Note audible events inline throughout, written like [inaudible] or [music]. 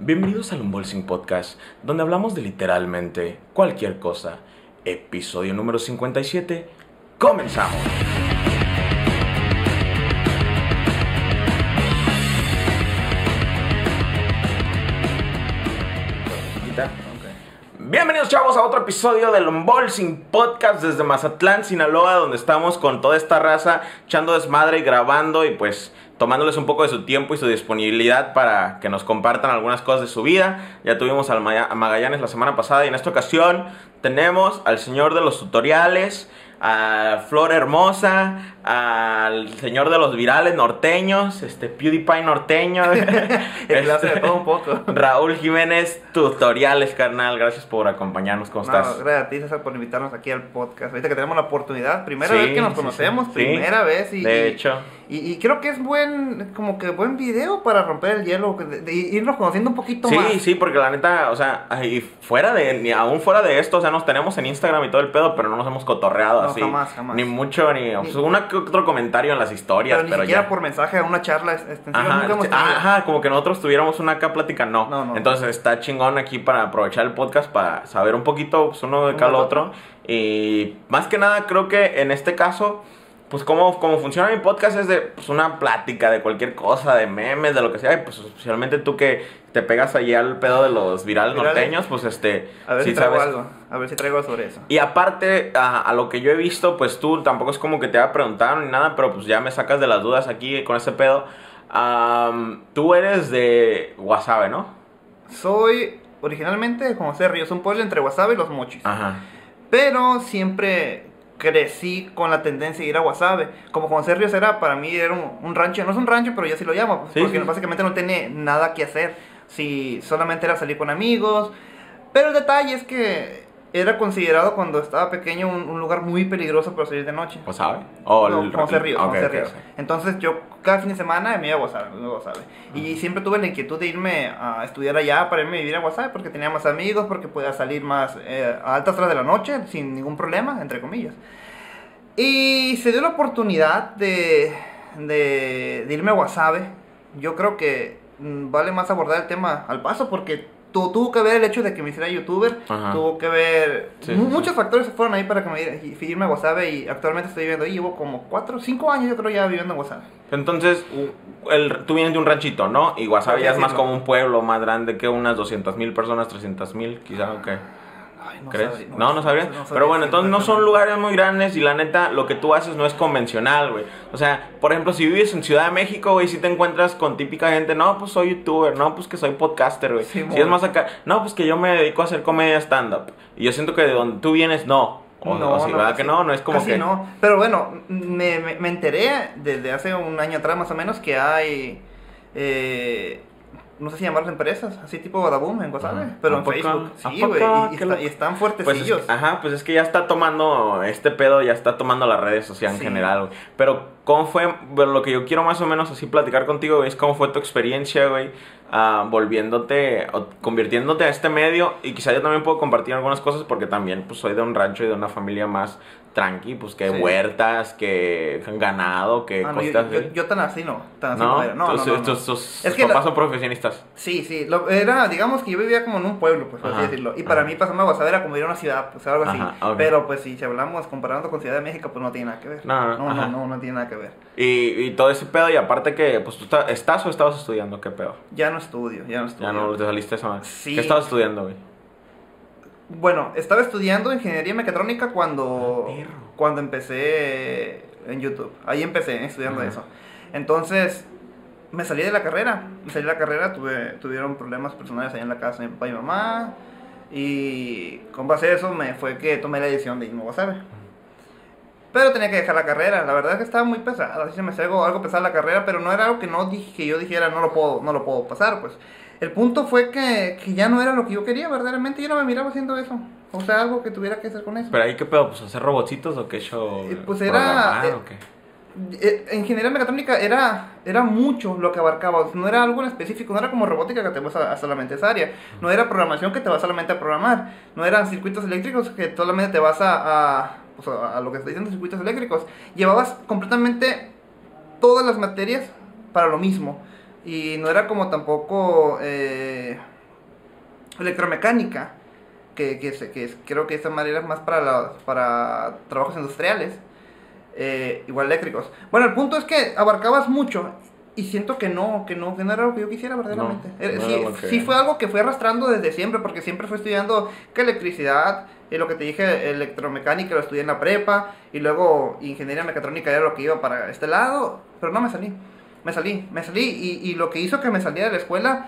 Bienvenidos al Unbolsing Podcast, donde hablamos de literalmente cualquier cosa. Episodio número 57. ¡Comenzamos! Bienvenidos chavos a otro episodio del Unbolsing Podcast desde Mazatlán, Sinaloa, donde estamos con toda esta raza echando desmadre y grabando y pues tomándoles un poco de su tiempo y su disponibilidad para que nos compartan algunas cosas de su vida. Ya tuvimos al a Magallanes la semana pasada y en esta ocasión tenemos al señor de los tutoriales, a Flor Hermosa, al señor de los virales norteños, este PewDiePie norteño. [laughs] [laughs] De Este, todo un poco. Raúl Jiménez, tutoriales, carnal. Gracias por acompañarnos. ¿Cómo No, estás? gracias a ti, César, por invitarnos aquí al podcast. Ahorita que tenemos la oportunidad, primera Sí, vez que nos conocemos, sí. primera vez. Y, de hecho. Y, y creo que es buen, como que buen video para romper el hielo, de- de irnos conociendo un poquito Sí, más. sí, porque la neta, o sea, y fuera de, ni aún fuera de esto, o sea, nos tenemos en Instagram y todo el pedo, pero no nos hemos cotorreado No, así. jamás, jamás. Ni mucho, ni, pues, una que otro comentario en las historias, pero pero, ni siquiera ya. por mensaje una charla extensiva. Ajá, nunca hemos sí, ajá, como que nosotros tuviéramos una acá plática, no. No, no. Entonces está chingón aquí para aprovechar el podcast para saber un poquito pues, uno de cada del otro. Y más que nada creo que en este caso, pues como, como funciona mi podcast es de pues, una plática de cualquier cosa, de memes, de lo que sea. Y pues especialmente tú que te pegas allí al pedo de los virales, Virales. norteños, pues este... A ver si traigo sabes- algo. A ver si traigo sobre eso. y aparte, a, a lo que yo he visto, pues tú tampoco es como que te haya preguntado ni nada, pero pues ya me sacas de las dudas aquí con ese pedo. Tú eres de Wasabe, ¿no? Soy originalmente de José Ríos, un pueblo entre Guasave y Los Mochis. Ajá. Pero siempre crecí con la tendencia de ir a Guasave. Como José Ríos era, para mí era un, un rancho, no es un rancho, pero yo sí lo llamo, pues, Sí, porque sí. básicamente no tiene nada que hacer. Si solamente era salir con amigos. Pero el detalle es que era considerado cuando estaba pequeño un, un lugar muy peligroso para salir de noche. ¿Wasabe? O No, el- José Ríos, ok, José ok, Ríos. ok. Entonces yo cada fin de semana me iba a Guasave, me iba a Guasave. Y siempre tuve la inquietud de irme a estudiar allá para irme a vivir a Guasave porque tenía más amigos, porque podía salir más eh, a altas horas de la noche sin ningún problema, entre comillas. Y se dio la oportunidad de, de, de irme a Guasave. Yo creo que mm, vale más abordar el tema al paso porque tu- tuvo que ver el hecho de que me hiciera youtuber, Ajá. tuvo que ver Sí, sí, muchos factores que fueron ahí para que me ir- irme a Guasave y actualmente estoy viviendo ahí, llevo como 4 5 años yo creo ya viviendo en Guasave. Entonces, el, tú vienes de un ranchito, ¿no? Y Por ya es más como un pueblo más grande que unas 200 mil personas, 300 mil, quizá, ok. Ay, no ¿Crees? sabría- no, no sabrías. sabría Pero bueno, entonces no son lugares muy grandes y la neta, lo que tú haces no es convencional, güey. O sea, por ejemplo, si vives en Ciudad de México, güey, si te encuentras con típica gente, no, pues soy youtuber, no, pues que soy podcaster, güey. Sí, si es más acá, no, pues que yo me dedico a hacer comedia stand-up. Y yo siento que de donde tú vienes, no. O, o sí, ¿verdad casi- que no? No es como casi que... no. Pero bueno, me, me, me enteré desde hace un año atrás más o menos que hay, eh, no sé si llamarlos empresas, así tipo Badaboom en Ajá. pero ¿A en poco? Facebook. ¿A Sí, güey, y, y están Pues es, fuertecillos. ajá, pues es que ya está tomando, este pedo ya está tomando las redes sociales en general, güey. Pero, ¿cómo fue? Lo que yo quiero más o menos así platicar contigo, güey, es cómo fue tu experiencia, güey, ah, volviéndote, o convirtiéndote a este medio. Y quizá yo también puedo compartir algunas cosas porque también, pues, soy de un rancho y de una familia más tranqui, pues, que Sí. huertas, que ganado, que Ah, no, yo, cosas yo- así. yo tan así no, tan así No, no, era. No, no, tus, no, no. tus- tus- Es que papás son profesionistas. Sí, sí, lo- era, digamos que yo vivía como en un pueblo, pues, por así decirlo. Y para ajá. mí pasarme a Guasave era como ir a una ciudad, pues algo así. Ajá. Pero pues si hablamos comparando con Ciudad de México, pues no tiene nada que ver. No, no, no, no, no, no tiene nada que ver. Y, y todo ese pedo, y aparte que, pues, tú está- estás o estabas estudiando, ¿qué pedo? Ya no estudio, ya no estudio. Ya no te saliste madre. Sí. ¿Qué estabas estudiando, güey? Bueno, estaba estudiando ingeniería mecatrónica cuando, Ah, cuando empecé en YouTube. Ahí empecé estudiando Ajá. eso. Entonces, me salí de la carrera. Me salí de la carrera, tuve, tuvieron problemas personales ahí en la casa de mi papá y mamá. Y con base a eso me fue que tomé la decisión de irme a Guasave. Pero tenía que dejar la carrera. La verdad es que estaba muy pesada. Así se me hacía algo, algo pesada la carrera, pero no era algo que no dije, que yo dijera no lo puedo, no lo puedo pasar, pues. El punto fue que, que ya no era lo que yo quería, verdaderamente. Yo no me miraba haciendo eso. O sea, algo que tuviera que hacer con eso. Pero ahí, ¿qué pedo? ¿Pues hacer robotcitos o qué show? Eh, pues era, ¿Programar eh, o qué? Eh, ingeniería mecatrónica era, era mucho lo que abarcaba, no era algo en específico, no era como robótica que te vas a, a solamente esa área, no era programación que te vas solamente a programar, no eran circuitos eléctricos que solamente te vas a, a, pues, a- a lo que estoy diciendo circuitos eléctricos, llevabas completamente todas las materias para lo mismo. Y no era como tampoco eh, electromecánica, que, que, que es- creo que esa manera es más para, la- para trabajos industriales, eh, igual eléctricos. Bueno, el punto es que abarcabas mucho y siento que no, que no, que no era lo que yo quisiera verdaderamente. No, no sí, que- sí fue algo que fui arrastrando desde siempre, porque siempre fui estudiando que electricidad, y lo que te dije, electromecánica lo estudié en la prepa, y luego ingeniería mecatrónica era lo que iba para este lado, pero no me salí, me salí, me salí, y, y lo que hizo que me saliera de la escuela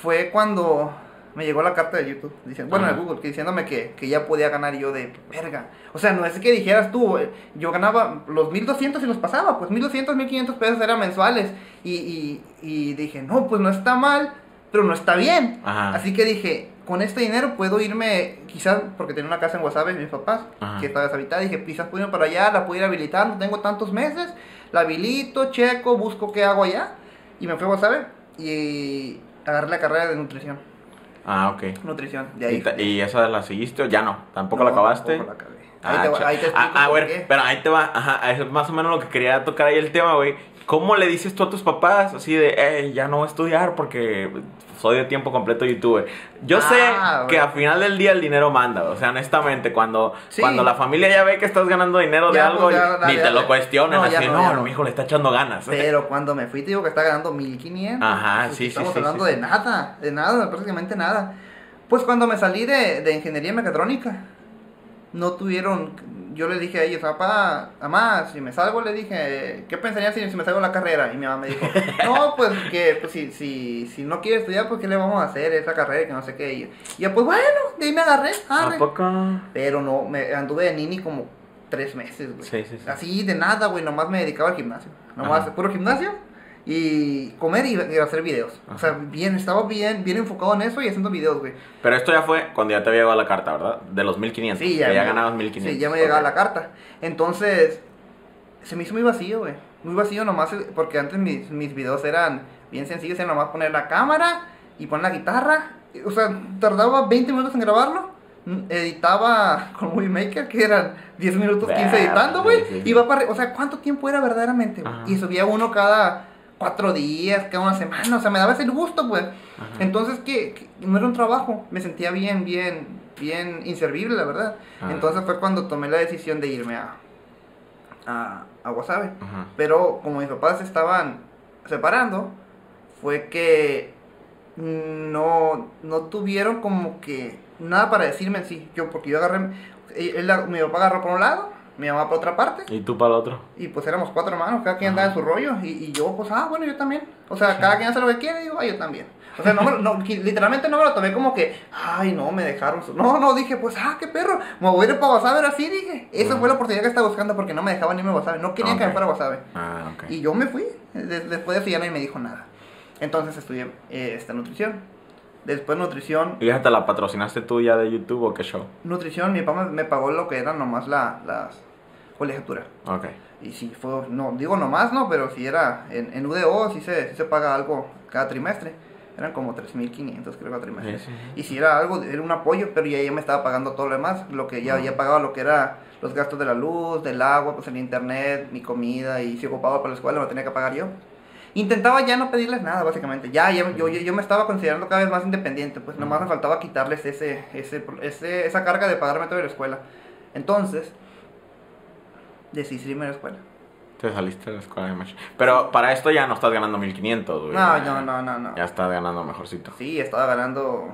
fue cuando me llegó la carta de YouTube, diciendo, bueno, de. Google, que diciéndome que, que ya podía ganar y yo de verga. O sea, no es que dijeras tú, eh, yo ganaba los 1200 y los pasaba, pues 1200, 1500 pesos eran mensuales. Y, y, y dije, no, pues no está mal, pero no está bien. Ajá. Así que dije, con este dinero puedo irme, quizás, porque tenía una casa en Guasave, mis papás, Ajá. que estaba deshabitada, dije, quizás puedo irme para allá, la puedo ir habilitando, tengo tantos meses, la habilito, checo, busco qué hago allá. Y me fui a Guasave y agarré la carrera de nutrición. Ah, ok. Nutrición, de ahí. ¿Y, esa la seguiste o ya no? ¿Tampoco No, la acabaste? tampoco la acabé. Ahí Ah, te, va- ahí te explico ah, ah, por güey, qué. pero ahí te va, ajá, es más o menos lo que quería tocar ahí el tema, güey. ¿Cómo le dices tú a tus papás así de, eh, ya no voy a estudiar porque soy de tiempo completo youtuber? Yo Ah, sé que güey. al final del día el dinero manda, o sea, honestamente, cuando, Sí. cuando la familia ya ve que estás ganando dinero de algo, pues, ya, ni te lo cuestionan, No, así, no, no, mi hijo le está echando ganas. [laughs] Pero cuando me fui te digo que está ganando 1500. Ajá, Pues, sí, sí, Estamos sí, hablando sí, de nada, de nada, prácticamente nada. Pues cuando me salí de, de ingeniería mecatrónica, no tuvieron. Yo le dije a ellos, papá, mamá, si me salgo, le dije, ¿qué pensarían si, si me salgo de la carrera? Y mi mamá me dijo, [laughs] no, pues que pues, si, si, si no quiere estudiar, pues ¿qué le vamos a hacer esa carrera? Que no sé qué. Y yo, pues bueno, de ahí me agarré, arre. ¿A poco? Pero no, me anduve de nini como tres meses, güey. Sí, sí, sí. Así de nada, güey, nomás me dedicaba al gimnasio. Nomás Ajá. puro gimnasio y comer y, y hacer videos. O sea, bien, estaba bien, bien enfocado en eso y haciendo videos, güey. Pero esto ya fue cuando ya te había llegado la carta, ¿verdad? De los 1500. Sí, ya. Que ya me- ganabas 1500. Sí, ya me llegaba la carta. Entonces, se me hizo muy vacío, güey. Muy vacío nomás, eh, porque antes mis, mis videos eran bien sencillos, era nomás poner la cámara y poner la guitarra. O sea, tardaba 20 minutos en grabarlo. Mm, Editaba [laughs] con Movie Maker, que eran 10 minutos, 15 Verga, editando, güey. Iba para, o sea, ¿cuánto tiempo era verdaderamente? Y subía uno cada cuatro días, cada una semana. O sea, me daba ese gusto, pues. Ajá. Entonces, que, no era un trabajo. Me sentía bien, bien, bien inservible, la verdad. Ah. Entonces fue cuando tomé la decisión de irme a, a, a. Ajá. Pero como mis papás estaban separando, fue que no, no tuvieron como que nada para decirme en sí. Yo, porque yo agarré, él- él- mi papá agarró por un lado, mi mamá por otra parte. ¿Y tú para el otro? Y pues éramos cuatro hermanos, cada quien andaba en su rollo. Y, y yo, pues, ah, bueno, yo también. O sea, cada quien hace lo que quiere, y digo, ah, yo también. O sea, no, me- no, [laughs] literalmente no me lo tomé como que, ay, no, me dejaron. su-". No, no, dije, pues, ah, qué perro, me voy a ir para Wasabe, así dije. Esa fue la oportunidad que estaba buscando porque no me dejaban irme a Wasabe. No querían que me fuera a Wasabe. Ah, ok. Y yo me fui. De- después de eso ya nadie me dijo nada. Entonces estudié eh, esta nutrición. Después nutrición, ¿Y te la patrocinaste tú ya de YouTube o qué show? nutrición, mi papá me, pagó lo que era nomás la, las colegiaturas. Ok. Y si fue, no, digo nomás, no, pero si era en, en UDO, si se, sí se paga algo cada trimestre. Eran como 3.500 creo cada trimestre. Sí, sí. Y si era algo, era un apoyo, pero ya, ya me estaba pagando todo lo demás. Lo que ya, Ah. ya pagaba lo que era los gastos de la luz, del agua, pues el internet, mi comida. Y si ocupaba para la escuela, lo tenía que pagar yo. Intentaba ya no pedirles nada, básicamente. Ya, ya yo, yo, yo me estaba considerando cada vez más independiente. Pues nomás me faltaba quitarles ese, ese, ese, esa carga de pagarme todo de la escuela. Entonces, decidí irme a la escuela. Te saliste de la escuela de Match. Pero para esto ya no estás ganando 1500, güey. No, no, no, no, no. Ya estás ganando mejorcito. Sí, estaba ganando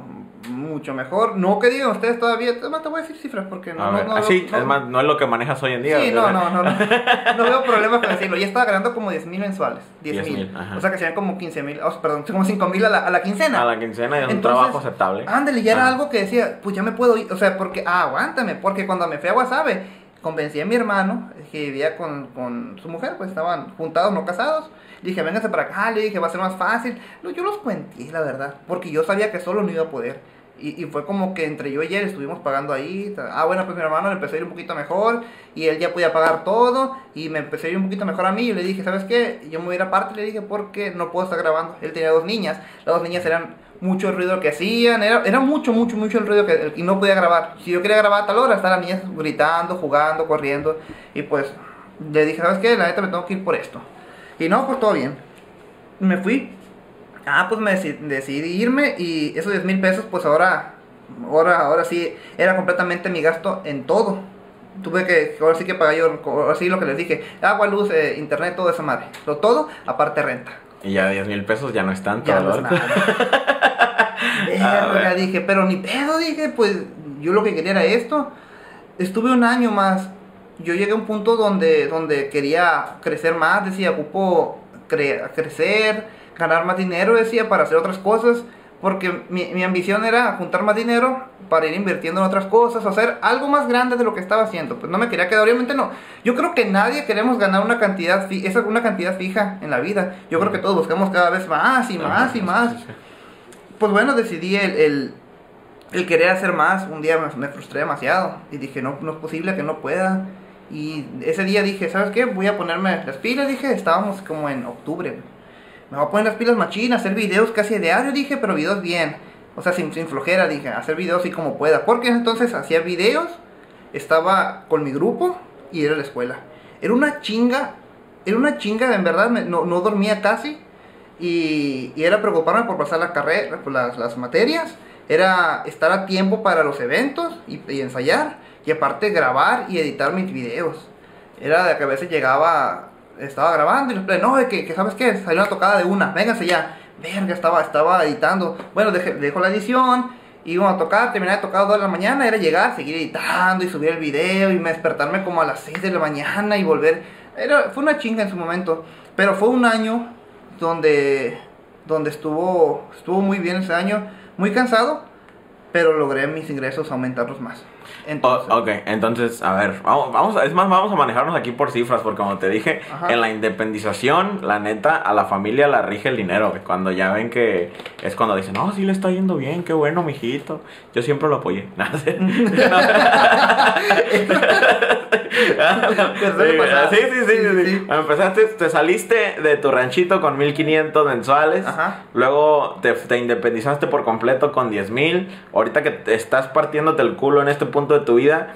mucho mejor. No que digan ustedes todavía. Es más, te voy a decir cifras porque no. No, no, ah, sí, no- es más, no es lo que manejas hoy en día. Sí, no, no, no, no. No veo problemas con decirlo. Ya estaba ganando como 10 mil mensuales. 10 mil. 10,000, ajá. O sea que serían como 15 mil. como 5 mil a la, a la quincena. A la quincena ya es un trabajo aceptable. Ándale, ya era Ah. algo que decía, pues ya me puedo ir. O sea, porque, ah, aguántame. Porque cuando me fui a Guasave, convencí a mi hermano que vivía con, con su mujer, pues estaban juntados, no casados. Dije, vénganse para acá, le dije, va a ser más fácil. No, yo los cuenté, la verdad, porque yo sabía que solo no iba a poder. Y, fue como que entre yo y él estuvimos pagando ahí. Ah, bueno, pues mi hermano le empezó a ir un poquito mejor. Y él ya podía pagar todo. Y me empezó a ir un poquito mejor a mí. Y le dije, ¿sabes qué? Yo me voy a ir aparte. Le dije, porque no puedo estar grabando. Él tenía dos niñas. Las dos niñas eran mucho el ruido que hacían. Era, era mucho, mucho, mucho el ruido que y no podía grabar. Si yo quería grabar a tal hora, estaban las niñas gritando, jugando, corriendo. Y pues le dije, ¿sabes qué? La neta me tengo que ir por esto. Y no, pues todo bien. Me fui. Ah, pues me deci- decidí irme y esos 10 mil pesos, pues ahora, ahora, ahora sí, era completamente mi gasto en todo. Tuve que, ahora sí que pagar yo, lo que les dije, agua, luz, eh, internet, todo esa madre. Lo todo, aparte renta. Y ya 10 mil pesos ya no es tanto, Ya no es ¿verdad? nada. [laughs] A Verga, ver. dije, pero ni pedo, dije, pues yo lo que quería era esto. Estuve un año más. Yo llegué a un punto donde, donde quería crecer más, decía, ocupo cre- crecer, ganar más dinero, decía, para hacer otras cosas. Porque mi, mi ambición era juntar más dinero para ir invirtiendo en otras cosas, hacer algo más grande de lo que estaba haciendo. Pues no me quería quedar, obviamente no. Yo creo que nadie queremos ganar una cantidad, fi- esa una cantidad fija en la vida. Yo creo que todos buscamos cada vez más y más y más. Pues bueno, decidí el, el, el querer hacer más. Un día me, me frustré demasiado y dije, no, no es posible que no pueda. Y ese día dije, ¿sabes qué? Voy a ponerme las pilas, dije, estábamos como en octubre. Me voy a poner las pilas machinas, hacer videos casi diario, dije, pero videos bien. O sea, sin, sin flojera, dije, hacer videos así como pueda. Porque entonces hacía videos, estaba con mi grupo y era la escuela. Era una chinga, era una chinga, en verdad, no, no dormía casi. Y, y era preocuparme por pasar la carrera, las, las materias. Era estar a tiempo para los eventos y, y ensayar. Y aparte grabar y editar mis videos. Era de que a veces llegaba, estaba grabando y play, no, de que, sabes qué, salió una tocada de una, vénganse ya. Verga, estaba, estaba editando. Bueno, dejé, dejo la edición, íbamos a tocar, terminar de tocar a 2 de la mañana, era llegar, seguir editando y subir el video y me despertarme como a las 6 de la mañana y volver. Era, fue una chinga en su momento, pero fue un año donde, donde estuvo, estuvo muy bien ese año, muy cansado, pero logré mis ingresos aumentarlos más. Entonces, Oh, ok, entonces, a ver, vamos, vamos, es más, vamos a manejarnos aquí por cifras, porque como te dije, Ajá. en la independización, la neta, a la familia la rige el dinero. Cuando ya ven que es cuando dicen, no, sí le está yendo bien, qué bueno, mijito. Yo siempre lo apoyé. [laughs] Sí. Pues Sí, sí, sí, sí. Empezaste, te saliste de tu ranchito con 1500 mensuales. Ajá. Luego te, te independizaste por completo con 10 mil. Ahorita que te estás partiéndote el culo en este punto de tu vida,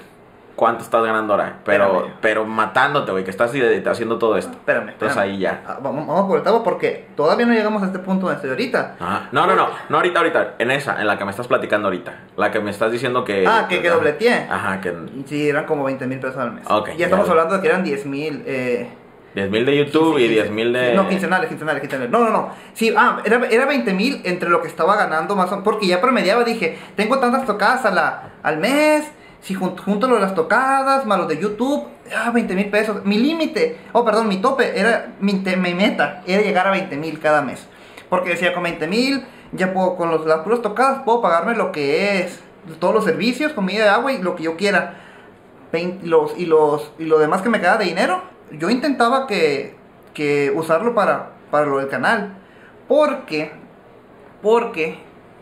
¿cuánto estás ganando ahora? Pero, Espérame. pero matándote, güey, que estás haciendo todo esto. Espérame, Entonces espérame. ahí ya. Ah, Vamos, vamos por el tabo porque todavía no llegamos a este punto donde estoy ahorita. Ajá. No, no, no, no ahorita, ahorita. En esa, en la que me estás platicando ahorita. La que me estás diciendo que. Ah, que, que dobleteé. Ajá, que Sí, eran como 20 mil pesos al mes. Ok, ya estamos ya. hablando de que eran 10 mil. Eh, 10 mil de YouTube y 10 mil de. No, quincenales, quincenales, quincenales. No, no, no. Sí, ah, era, era 20 mil entre lo que estaba ganando más o menos. Porque ya promediaba, dije, tengo tantas tocadas a la, al mes. Si jun- junto lo de las tocadas, más los de YouTube, ah, 20 mil pesos. Mi límite, oh, perdón, mi tope, era mi, te- mi meta, era llegar a 20 mil cada mes. Porque decía, con 20 mil, ya puedo, con los, las puras tocadas, puedo pagarme lo que es todos los servicios, comida, agua y lo que yo quiera. Vein- los, y, los, y lo demás que me queda de dinero, yo intentaba que, que usarlo para, para lo del canal. Porque, porque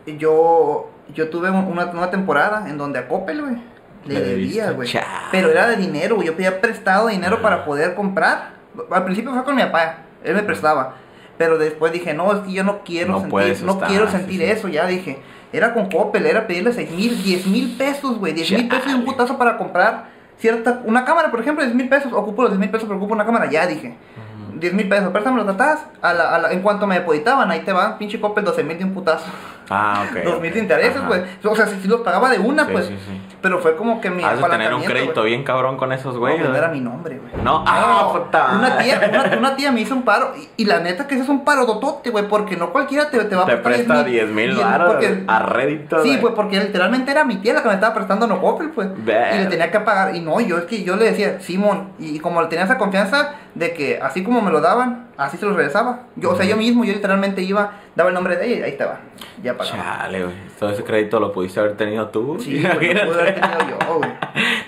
yo, yo tuve un- una, una temporada en donde a Coppel, güey, le debía, güey. Pero era de dinero, güey. Yo pedía prestado dinero Ah. para poder comprar. Al principio fue con mi papá, él me prestaba. Pero después dije, no, es que yo no quiero No puedes sentir, no estar, quiero sentir sí. eso, ya dije. Era con Coppel, era pedirle 6 mil, 10 mil pesos, güey. 10 mil pesos y un putazo para comprar cierta, una cámara, por ejemplo, 10 mil pesos. Ocupo los 10 mil pesos, pero ocupo una cámara, ya dije. 10 mil pesos, préstame los tatás. A la, a la- en cuanto me depositaban, ahí te van, pinche Coppel, 12 mil de un putazo. Ah, ok. 2 mil de intereses, Ajá. pues. O sea, si, los pagaba de una, Sí, pues. sí, sí. Pero fue como que mi. Has de tener un crédito bien cabrón con esos No, güeyes. pues no era güey. mi nombre, güey. No, ah, puta Una tía, una, una tía me hizo un paro. Y, y la neta que ese es un paro dotote, güey. Porque no cualquiera te, te va a Te prestar presta 10 mil 10,000, baros porque- a rédito. Sí, pues porque literalmente era mi tía la que me estaba prestando no Coppel, pues. Ver. Y le tenía que pagar. Y no, yo es que yo le decía, Simón. Y, y como le tenía esa confianza de que así como me lo daban, así se los regresaba. Yo, o sea, yo mismo, yo literalmente iba, daba el nombre de ella y ahí estaba. Ya pagaba. Chale, güey. Todo ese crédito lo pudiste haber tenido tú. Sí, [laughs] lo pude haber tenido yo, güey.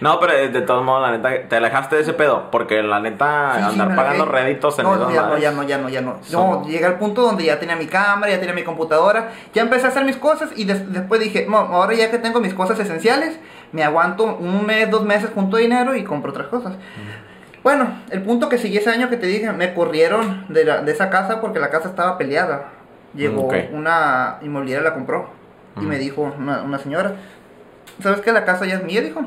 No, pero de, de todos modos, la neta, te alejaste de ese pedo. Porque la neta, Sí, sí, andar pagando réditos en no, esas ya no, ya no, ya no, ya no. son- No, llegué al punto donde ya tenía mi cámara, ya tenía mi computadora, ya empecé a hacer mis cosas y des- después dije, no, ahora ya que tengo mis cosas esenciales, me aguanto un mes, dos meses junto dinero y compro otras cosas. Bueno, el punto que seguí ese año que te dije, me corrieron de, la- de esa casa porque la casa estaba peleada. Llegó Ok. una inmobiliaria, la compró y me dijo una, una señora, ¿sabes que la casa ya es mía? Dijo.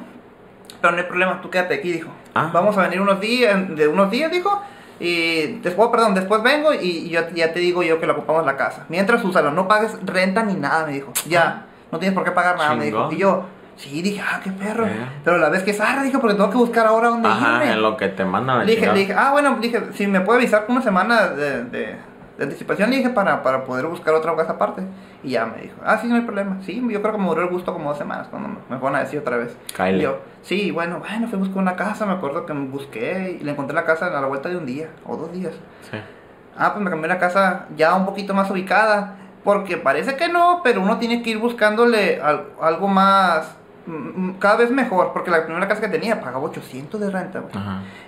Pero no hay problema, tú quédate aquí, dijo. Ah. Vamos a venir unos días, de unos días, dijo. Y después, perdón, después vengo y ya, ya te digo yo que lo ocupamos la casa. Mientras úsalo, no pagues renta ni nada, me dijo. Ya, no tienes por qué pagar nada, me dijo. Y yo, sí, dije, ah, qué perro. Eh. Pero la vez que zarra, dije, porque tengo que buscar ahora dónde Ajá, irme. en lo que te mandan la dije, dije, ah, bueno, dije, si me puede avisar una semana de, de, de anticipación, le dije, para, para poder buscar otra casa aparte. Y ya me dijo, ah, sí, no hay problema. Sí, yo creo que me duró el gusto como dos semanas cuando me- fueron a decir otra vez. Y yo, sí, bueno, bueno, fui a buscar una casa, me acuerdo que me busqué y le encontré la casa a la vuelta de un día o dos días. Sí. Ah, pues me cambié la casa ya un poquito más ubicada. Porque parece que no, pero uno tiene que ir buscándole al- algo más. mm, mm, Cada vez mejor. Porque la primera casa que tenía pagaba 800 de renta, güey.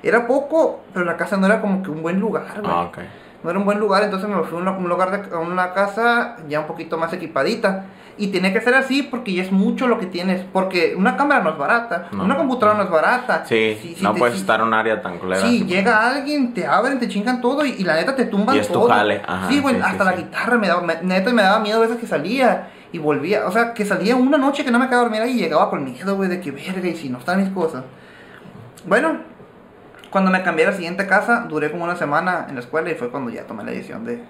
Era poco, pero la casa no era como que un buen lugar, güey. Ah, ok. No era un buen lugar, entonces me fui a un lugar de, a una casa ya un poquito más equipadita. Y tenía que ser así porque ya es mucho lo que tienes. Porque una cámara no es barata, No. una computadora no es barata. Sí, Sí, sí, no te- puedes sí. estar en un área tan culera. Sí, llega alguien, te abren, te chingan todo y, y la neta te tumban Y es tu todo. jale, ajá, sí, sí, hasta la guitarra me daba, me- neta me daba miedo a veces que salía y volvía. O sea, que salía una noche que no me quedaba dormir ahí y llegaba con miedo, güey, de que verga y si no están mis cosas. Bueno, cuando me cambié a la siguiente casa, duré como una semana en la escuela y fue cuando ya tomé la decisión de,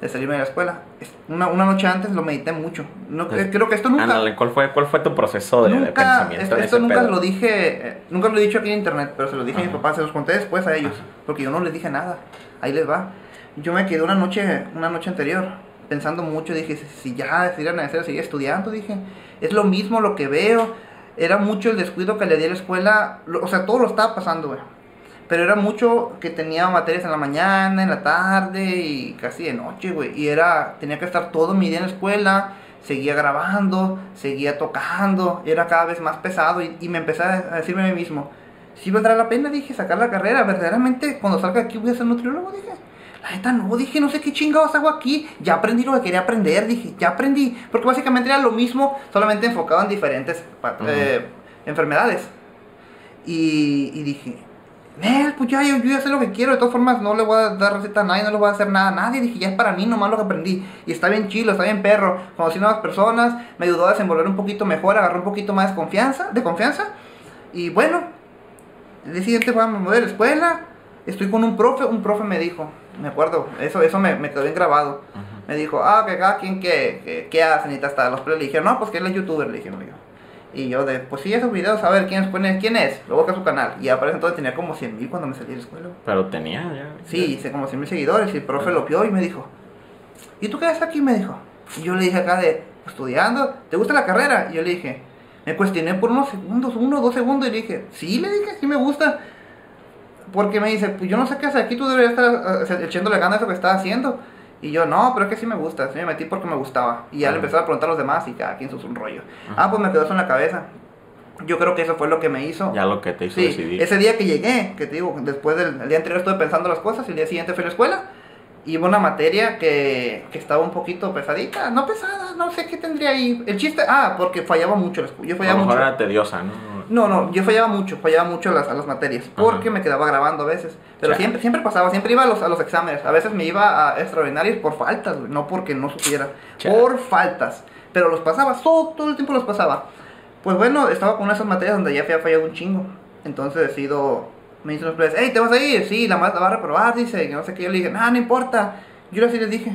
de salirme de la escuela. Es- Una, una noche antes lo medité mucho. No, creo que esto nunca... Ándale, ¿cuál fue, ¿cuál fue tu proceso de, de Nunca, pensamiento esto, en esto nunca pedo? lo dije, eh, nunca lo he dicho aquí en internet, pero se lo dije a mis Ajá. papás, se los conté después a ellos, Ajá. porque yo no les dije nada. Ahí les va. Yo me quedé una noche, una noche anterior, pensando mucho, dije, si, ya, si era necesario seguir estudiando, dije, es lo mismo lo que veo, era mucho el descuido que le di a la escuela, lo- o sea, todo lo estaba pasando, güey. Pero era mucho que tenía materias en la mañana, en la tarde y casi de noche, güey. Y era, tenía que estar todo mi día en la escuela, seguía grabando, seguía tocando, era cada vez más pesado y, y me empecé a decirme a mí mismo, si valdrá la pena, dije, sacar la carrera, verdaderamente cuando salga aquí voy a ser nutriólogo, dije. La neta no, dije, no sé qué chingados hago aquí, ya aprendí lo que quería aprender, dije, ya aprendí, porque básicamente era lo mismo, solamente enfocado en diferentes eh, enfermedades. Y, y dije, Nel, pues ya, yo, yo ya sé lo que quiero, de todas formas no le voy a dar receta a nadie, no le voy a hacer nada a nadie, dije, ya es para mí nomás lo que aprendí, y está bien chilo, está bien perro, conocí nuevas personas, me ayudó a desenvolver un poquito mejor, agarré un poquito más de confianza, de confianza, y bueno, el día siguiente voy a mudé de la escuela, estoy con un profe, un profe me dijo, me acuerdo, eso, eso me, me quedó bien grabado, me dijo, ah, que cada quien que, que, que hace, necesita hasta los players. Le dije, no, pues que él es youtuber, le dije, no, yo. Y yo de, pues sí, esos videos, a ver quién es, quién es, quién es. Luego que su canal. Y aparece entonces tenía como 100 mil cuando me salí de la escuela. Pero tenía ya. Sí, hice como 100 mil seguidores. Y el profe lo vio y me dijo, ¿y tú qué haces aquí? Me dijo. Y yo le dije acá de, estudiando, ¿te gusta la carrera? Y yo le dije, me cuestioné por unos segundos, uno, dos segundos. Y le dije, sí, le dije, sí me gusta. Porque me dice, pues yo no sé qué hacer aquí, tú deberías estar eh, echándole ganas a eso que estás haciendo. Y yo, no, pero es que sí me gusta, sí me metí porque me gustaba. Y ya le empecé a preguntar a los demás y cada quien sus un rollo. Ajá. Ah, pues me quedó eso en la cabeza. Yo creo que eso fue lo que me hizo. Ya lo que te hizo Sí, decidir. ese día que llegué, que te digo, después del el día anterior estuve pensando las cosas, el día siguiente fui a la escuela y hubo una materia que, que estaba un poquito pesadita, no pesada, no sé qué tendría ahí. El chiste, ah, porque fallaba mucho, yo A fallaba lo mejor mucho. era tediosa, ¿no? No, no, yo fallaba mucho, fallaba mucho a las, a las materias, porque Ajá. me quedaba grabando a veces. Pero siempre, siempre pasaba, siempre iba a los, a los exámenes. A veces me iba a extraordinarios por faltas, güey, no porque no supiera. Por faltas. Pero los pasaba, todo, todo el tiempo los pasaba. Pues bueno, estaba con esas materias donde ya había fallado un chingo. Entonces decido, me dicen los players, hey, ¿te vas a ir? Sí, la maestra va a reprobar, dice, que no sé qué. Yo le dije, no, no importa. Yo así les dije.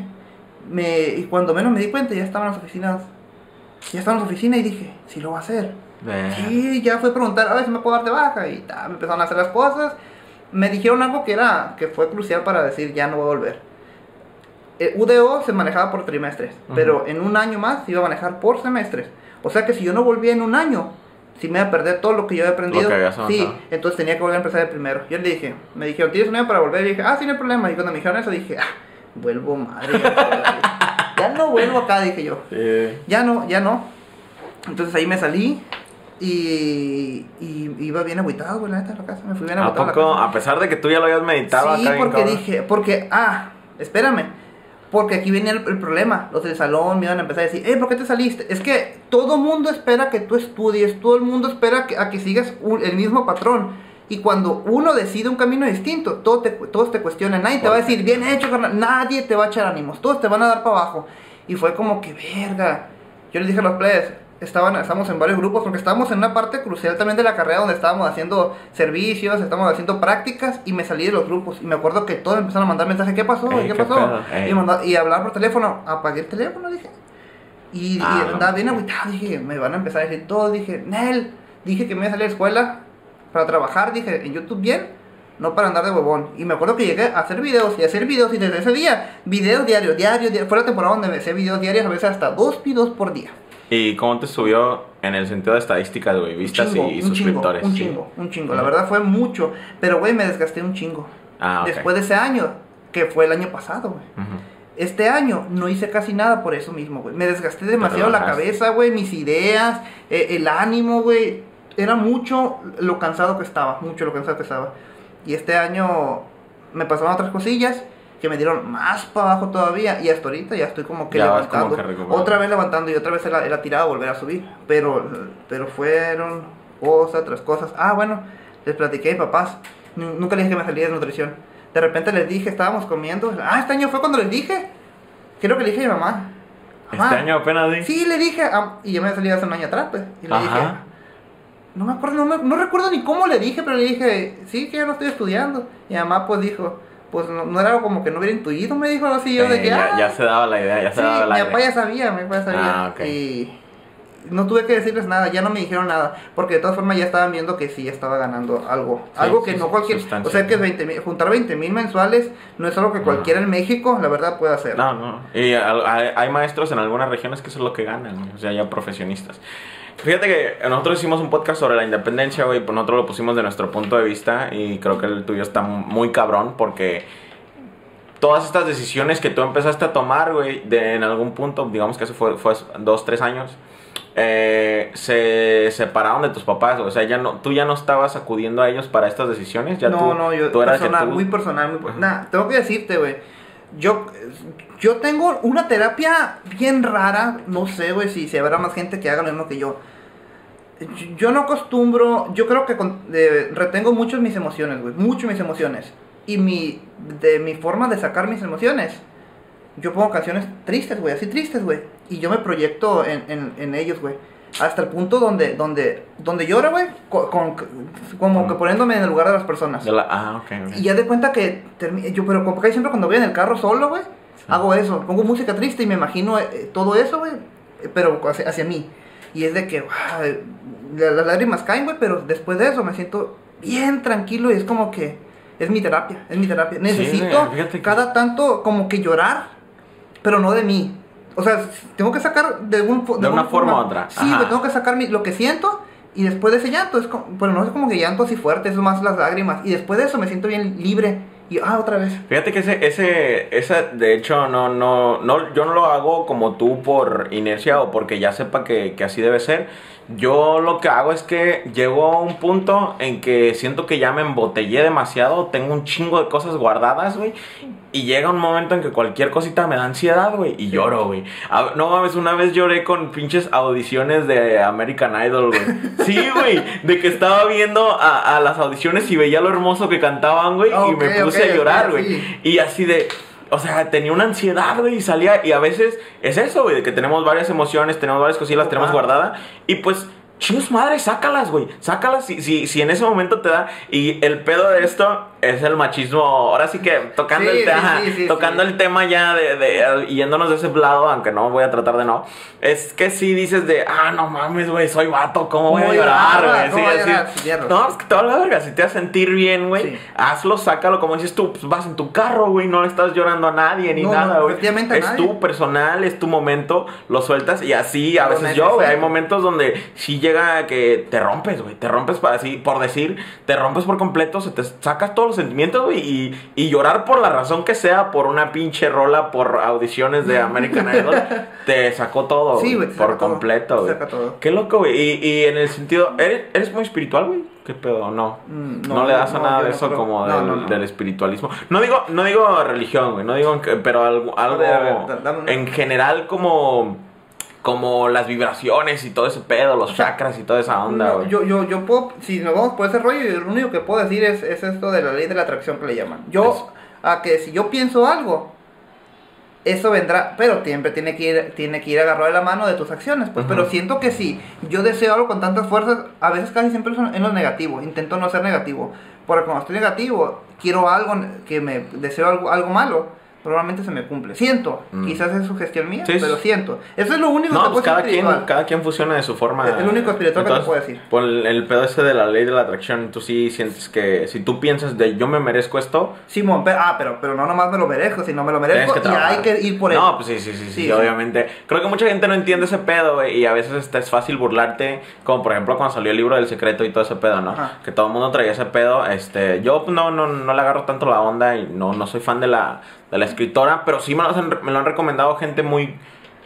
Me, y cuando menos me di cuenta, ya estaban las oficinas. Ya estaban las oficinas y dije, sí lo va a hacer. Ve. Sí, ya fue a preguntar, a ver si me puedo dar de baja. Y ta, me empezaron a hacer las cosas. Me dijeron algo que era que fue crucial para decir ya no voy a volver. Eh, UDO se manejaba por trimestres, pero en un año más se iba a manejar por semestres. O sea que si yo no volvía en un año, si me iba a perder todo lo que yo había aprendido. Sí, entonces tenía que volver a empezar de primero. Yo le dije, me dijeron, ¿tienes un año para volver? Y dije, ah, sí, no hay problema. Y cuando me dijeron eso, dije, ah, vuelvo madre. ya no [laughs] vuelvo acá, dije yo. Sí. Ya no, ya no. Entonces ahí me salí y, y iba bien agüitado, güey, la neta, a la casa. Me fui bien ¿A agüitado. a poco? A pesar de que tú ya lo habías meditado Sí, acá porque dije, porque, ah, espérame. Porque aquí venía el, el problema. Los del salón me iban a empezar a decir, eh, ¿por qué te saliste? Es que todo mundo espera que tú estudies, todo el mundo espera que, a que sigas un- el mismo patrón. Y cuando uno decide un camino distinto, todo te, todos te cuestionan. Nadie te va a decir, bien hecho, carnal. Nadie te va a echar ánimos. Todos te van a dar para abajo. Y fue como que, verga. Yo les dije a los players, estaban, estábamos en varios grupos, porque estábamos en una parte crucial también de la carrera donde estábamos haciendo servicios, estábamos haciendo prácticas y me salí de los grupos. Y me acuerdo que todos empezaron a mandar mensajes, ¿qué pasó? Ey, ¿Qué, qué pasó? Y, manda- y hablar por teléfono, apagué el teléfono, dije. Y, y Ah, no. andaba bien agüitado, dije, me van a empezar a decir todo, dije, Nel, dije que me iba a salir de la escuela para trabajar, dije, en YouTube bien, no para andar de huevón. Y me acuerdo que llegué a hacer videos y a hacer videos y desde ese día, videos diarios, diarios, diarios. Fue la temporada donde me hacía videos diarios, a veces hasta dos videos por día. ¿Y cómo te subió en el sentido de estadísticas, güey? Vistas chingo, y un suscriptores. Chingo, un sí. chingo, un chingo. La verdad fue mucho. Pero, güey, me desgasté un chingo. Ah, ok. Después de ese año, que fue el año pasado, güey. Ujú. Este año no hice casi nada por eso mismo, güey. Me desgasté demasiado la cabeza, güey, mis ideas, eh, el ánimo, güey. Era mucho lo cansado que estaba, mucho lo cansado que estaba. Y este año me pasaron otras cosillas que me dieron más para abajo todavía. Y hasta ahorita ya estoy como que Ya levantando. como que recuperando. otra vez levantando y otra vez era, era tirado a volver a subir. Pero, pero fueron cosas tras cosas. Ah, bueno, les platiqué a mis papás. Nu- Nunca les dije que me salía de nutrición. De repente les dije, estábamos comiendo. Ah, este año fue cuando les dije. Creo que le dije a mi mamá. Este año apenas di. Sí, le dije. y yo me salido hace un año atrás, pues. Y le Ajá. dije. No me acuerdo, no, me- no recuerdo ni cómo le dije, pero le dije, sí, que ya no estoy estudiando. Y mamá, pues dijo, pues no, no era algo como que no hubiera intuido, me dijo así. Yo de Eh, que, ya, "Ah". ya se daba la idea, ya se daba la mi papá idea. ya sabía, mi papá ya sabía. Ah, ok. Y no tuve que decirles nada, ya no me dijeron nada, porque de todas formas ya estaban viendo que sí estaba ganando algo. Sí, algo que sí, no cualquier, o sea que 20 mil- juntar 20 mil mensuales no es algo que cualquiera en México, la verdad, puede hacer. No, no. Y hay, hay maestros en algunas regiones que eso es lo que ganan, o sea, ya profesionistas. Fíjate que nosotros hicimos un podcast sobre la independencia, güey, pues nosotros lo pusimos de nuestro punto de vista y creo que el tuyo está muy cabrón porque todas estas decisiones que tú empezaste a tomar, güey, de en algún punto, digamos que eso fue, fue dos, tres años, eh, se separaron de tus papás, o sea, ya no, tú ya no estabas acudiendo a ellos para estas decisiones, ya no, tú, no, yo tú eras personal, tú- muy personal, muy Ajá. Nah, tengo que decirte, güey. Yo, yo tengo una terapia bien rara, no sé, güey, si, si habrá más gente que haga lo mismo que yo. Yo- no acostumbro, yo creo que con- de- retengo mucho mis emociones, güey, mucho mis emociones. Y mi, de mi forma de sacar mis emociones, yo pongo canciones tristes, güey, así tristes, güey. Y yo me proyecto en, en, en ellos, güey. Hasta el punto donde, donde, donde lloro, güey, co- con- como que poniéndome en el lugar de las personas. de la- ah, ok, ok. Y ya de cuenta que yo, pero como que siempre cuando voy en el carro solo, güey, hago eso, pongo música triste y me imagino eh, todo eso, güey, pero hacia, hacia mí. Y es de que, la- las lágrimas caen, güey, pero después de eso me siento bien tranquilo y es como que es mi terapia, es mi terapia. Necesito que- cada tanto como que llorar, pero no de mí. O sea, tengo que sacar de, De una forma u otra, Sí, ajá. tengo que sacar mi- lo que siento y después de ese llanto, es como, pero no es como que llanto así fuerte, es más las lágrimas. Y después de eso me siento bien libre y, ah, otra vez. Fíjate que ese, ese, esa, de hecho, no, no, no, yo no lo hago como tú por inercia o porque ya sepa que, que así debe ser. Yo lo que hago es que llego a un punto en que siento que ya me embotellé demasiado, tengo un chingo de cosas guardadas, güey. Y llega un momento en que cualquier cosita me da ansiedad, güey, y lloro, güey. No mames, una vez lloré con pinches audiciones de American Idol, güey. [laughs] Sí, güey, de que estaba viendo a, a las audiciones y veía lo hermoso que cantaban, güey, y me puse a llorar, güey. sí. Y así de, o sea, tenía una ansiedad, güey, y salía, y a veces es eso, güey, de que tenemos varias emociones, tenemos varias cosillas, las tenemos guardadas, y pues, chingos madre, sácalas, güey, sácalas si, si, si en ese momento te da, y el pedo de esto es el machismo, ahora sí que tocando, Sí, el, te- sí, ajá, sí, sí, tocando el tema ya de, de, yéndonos de ese lado, aunque no voy a tratar de no, es que si dices de, ah, no mames, güey, soy vato, ¿cómo voy a ¿Cómo llorar, güey? a cierto. no, es que te a la verga. Si te hace sentir bien, güey, hazlo, sácalo. Como dices tú, pues vas en tu carro, güey, no le estás llorando a nadie ni No, nada, no, güey. a es tu personal, es tu momento, lo sueltas y así a veces yo, güey. Hay momentos donde sí llega que te rompes, güey. Te rompes para así, por decir, te rompes por completo, se te sacas todos los sentimientos, güey, y, y llorar por la razón que sea, por una pinche rola, por audiciones de American [laughs] Idol, te sacó todo, Sí, por completo, güey. Qué loco, güey. Y, y en el sentido, ¿eres, eres muy espiritual, güey? ¿Qué pedo? No. Mm, no, no, le das a no, nada de eso como del, espiritualismo. No digo, no digo religión, güey. No digo, pero algo, algo ver, en general como, como las vibraciones y todo ese pedo, los chakras y toda esa onda, No, yo, yo, yo puedo, si nos vamos por ese rollo, lo único que puedo decir es, es esto de la ley de la atracción que le llaman. Yo, Eso. a que si yo pienso algo, eso vendrá, pero siempre tiene que ir, tiene que ir agarrado de la mano de tus acciones, pues. Pero siento que si yo deseo algo con tantas fuerzas, a veces casi siempre son en lo negativo. Intento no ser negativo. Porque cuando estoy negativo, quiero algo que me deseo algo, algo malo. Probablemente se me cumple. Siento. Mm. Quizás es sugestión mía, Sí, pero siento. Eso es lo único que No, puedo pues decir cada quien, espiritual. cada quien funciona de su forma. Es el único espiritual que te puedo decir. Por el, el pedo ese de la ley de la atracción, tú sí sientes que si tú piensas de yo me merezco esto, Simón, pero, ah, pero, pero no nomás me lo merezco, sino me lo merezco que y hay que ir por él. No, pues sí, sí, sí, sí, Sí, obviamente. Creo que mucha gente no entiende ese pedo, y a veces este, es fácil burlarte, como por ejemplo cuando salió el libro del secreto y todo ese pedo, ¿no? Ajá. Que todo el mundo traía ese pedo. Este, yo no, no, no le agarro tanto la onda y no, no soy fan de la, de la escritora, pero sí me lo, han, me lo han recomendado gente muy,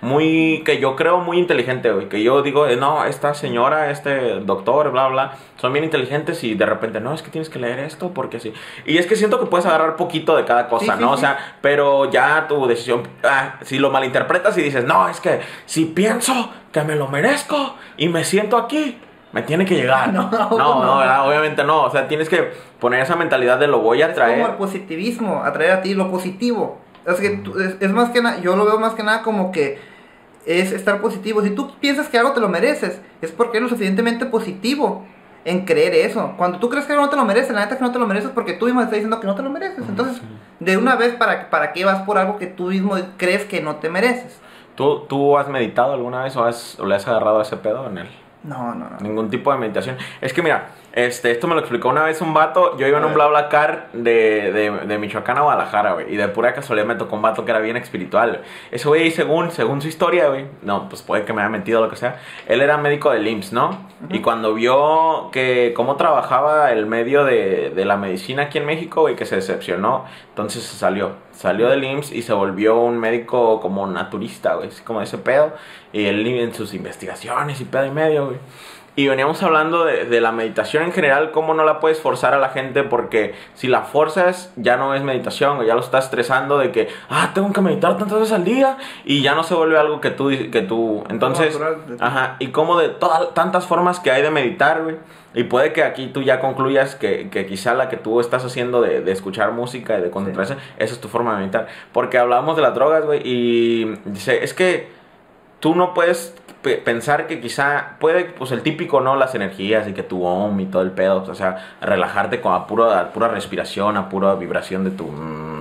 muy, que yo creo muy inteligente, güey. Que yo digo, eh, no, esta señora, este doctor, bla, bla, son bien inteligentes y de repente, no, es que tienes que leer esto porque sí. Y es que siento que puedes agarrar poquito de cada cosa, Sí, sí, ¿no? O sí. sea, pero ya tu decisión, ah, si lo malinterpretas y dices, no, es que si pienso que me lo merezco y me siento aquí, me tiene que llegar. [laughs] No, no, no, no. ¿verdad? obviamente no. O sea, tienes que poner esa mentalidad de lo voy a Es traer. como el positivismo, atraer a ti lo positivo. Es que tú- es, es más que nada, yo lo veo más que nada como que es estar positivo. Si tú piensas que algo te lo mereces, es porque eres lo suficientemente positivo en creer eso. Cuando tú crees que algo no te lo mereces, la neta es que no te lo mereces porque tú mismo estás diciendo que no te lo mereces. Entonces, de una vez, ¿para, ¿para qué vas por algo que tú mismo crees que no te mereces? ¿Tú, ¿Tú has meditado alguna vez o, has, o le has agarrado ese pedo en él? No, no, no. Ningún tipo de meditación. Es que mira, este, esto me lo explicó una vez un vato. Yo iba en un BlaBlaCar de, de, de Michoacán a Guadalajara, güey. Y de pura casualidad me tocó un vato que era bien espiritual. güey. Ese güey, según, según su historia, güey. No, pues puede que me haya mentido o lo que sea. Él era médico del IMSS, ¿no? Y cuando vio que cómo trabajaba el medio de, de la medicina aquí en México, güey, que se decepcionó. Entonces se salió. Salió del IMSS y se volvió un médico como naturista, güey. así Como ese pedo. Y él en sus investigaciones y pedo y medio, güey. Y veníamos hablando de, de la meditación en general, cómo no la puedes forzar a la gente, porque si la forzas ya no es meditación, o ya lo estás estresando de que, ah, tengo que meditar tantas veces al día, y ya no se vuelve algo que tú, que tú, entonces, ajá, y como de todas, tantas formas que hay de meditar, güey, y puede que aquí tú ya concluyas que, que quizá la que tú estás haciendo de, de escuchar música y de concentrarse, esa es tu forma de meditar, porque hablamos de las drogas, güey, y dice, es que tú no puedes pe- pensar que quizá puede, pues el típico, ¿no? Las energías y que tu om y todo el pedo, o sea, relajarte con a pura, a pura respiración, a pura vibración de tu... mm.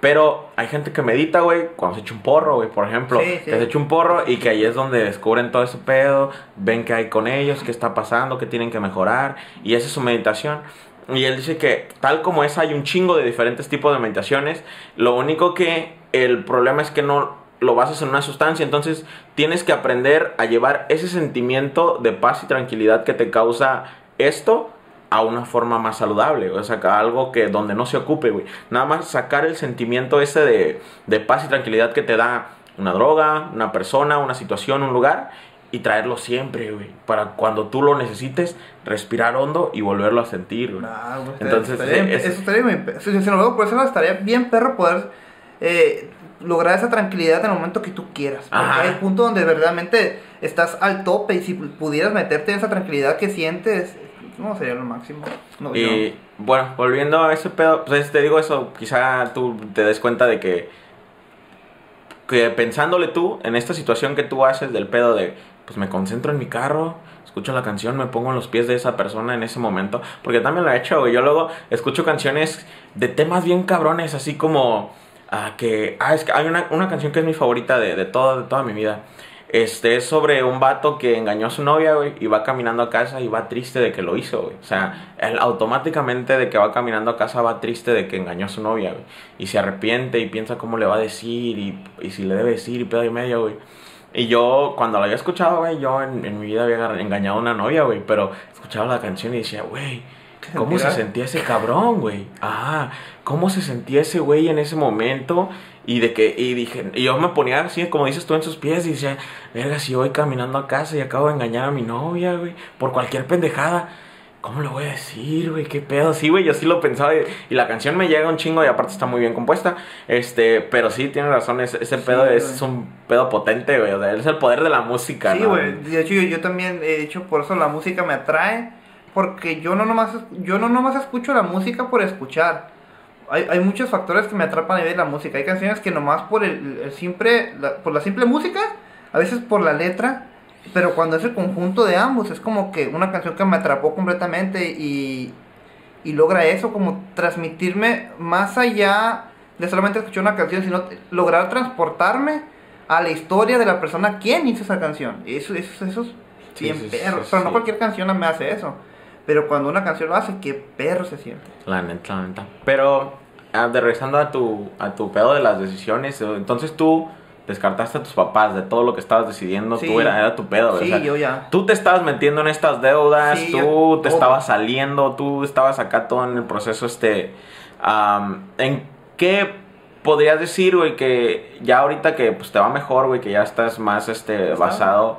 Pero hay gente que medita, güey, cuando se echa un porro, güey, por ejemplo, Sí, sí. que se echa un porro y que ahí es donde descubren todo ese pedo, ven qué hay con ellos, qué está pasando, qué tienen que mejorar, y esa es su meditación. Y él dice que tal como es, hay un chingo de diferentes tipos de meditaciones, lo único que el problema es que no lo basas en una sustancia, entonces tienes que aprender a llevar ese sentimiento de paz y tranquilidad que te causa esto a una forma más saludable, o sea, a algo que donde no se ocupe, güey. Nada más sacar el sentimiento ese de, de paz y tranquilidad que te da una droga, una persona, una situación, un lugar, y traerlo siempre, güey. Para cuando tú lo necesites, respirar hondo y volverlo a sentir, güey. Ah, Entonces, estaría es- eso estaría si, si lo veo por eso estaría bien perro poder eh, lograr esa tranquilidad en el momento que tú quieras. Porque Ajá. hay el punto donde verdaderamente estás al tope y si pudieras meterte en esa tranquilidad que sientes, no sería lo máximo. No, Y bueno, volviendo a ese pedo, pues te digo eso, quizá tú te des cuenta de que, que pensándole tú en esta situación que tú haces del pedo de, pues me concentro en mi carro, escucho la canción, me pongo en los pies de esa persona en ese momento, porque también lo he hecho, güey. yo luego escucho canciones de temas bien cabrones, así como ah, que, ah, es que hay una, una canción que es mi favorita de, de, toda, de toda mi vida. Este es sobre un vato que engañó a su novia, güey, y va caminando a casa y va triste de que lo hizo, güey. O sea, él automáticamente de que va caminando a casa va triste de que engañó a su novia, güey. Y se arrepiente y piensa cómo le va a decir y, y si le debe decir y pedo y medio, güey. Y yo, cuando lo había escuchado, güey, yo en, en mi vida había engañado a una novia, güey, pero escuchaba la canción y decía, güey, ¿cómo se sentía ese cabrón, güey? Ah, ¿cómo se sentía ese güey en ese momento? Y de que, y dije, y yo me ponía así, como dices tú, en sus pies y decía, verga, si voy caminando a casa y acabo de engañar a mi novia, güey, por cualquier pendejada. ¿Cómo lo voy a decir, güey? ¿Qué pedo? Sí, güey, yo sí lo pensaba y, y la canción me llega un chingo y aparte está muy bien compuesta. Este, pero sí, tiene razón, ese, ese pedo es un pedo potente, güey. O sea, es el poder de la música, Sí, ¿no? güey. De hecho, yo, yo también he hecho por eso la música me atrae. Porque yo no nomás, yo no nomás escucho la música por escuchar. hay, hay muchos factores que me atrapan a ver la música. Hay canciones que nomás por el, el simple, la- por la simple música, a veces por la letra, pero cuando es el conjunto de ambos, es como que una canción que me atrapó completamente y, y logra eso, como transmitirme más allá de solamente escuchar una canción, sino lograr transportarme a la historia de la persona quien hizo esa canción. Eso, eso, eso es bien sí, perro. sí, pero no cualquier canción me hace eso. Pero cuando una canción lo hace, qué perro se siente. La neta, la neta. Pero, ah, de regresando a tu, a tu pedo de las decisiones, eh, entonces tú descartaste a tus papás de todo lo que estabas decidiendo, Sí. tú era, era tu pedo, Sí, o sea, yo ya. Tú te estabas metiendo en estas deudas, Sí, tú yo- te todo. estabas saliendo, tú estabas acá todo en el proceso este... am, ¿En qué podrías decir, güey, que ya ahorita que pues, te va mejor, güey, que ya estás más este, basado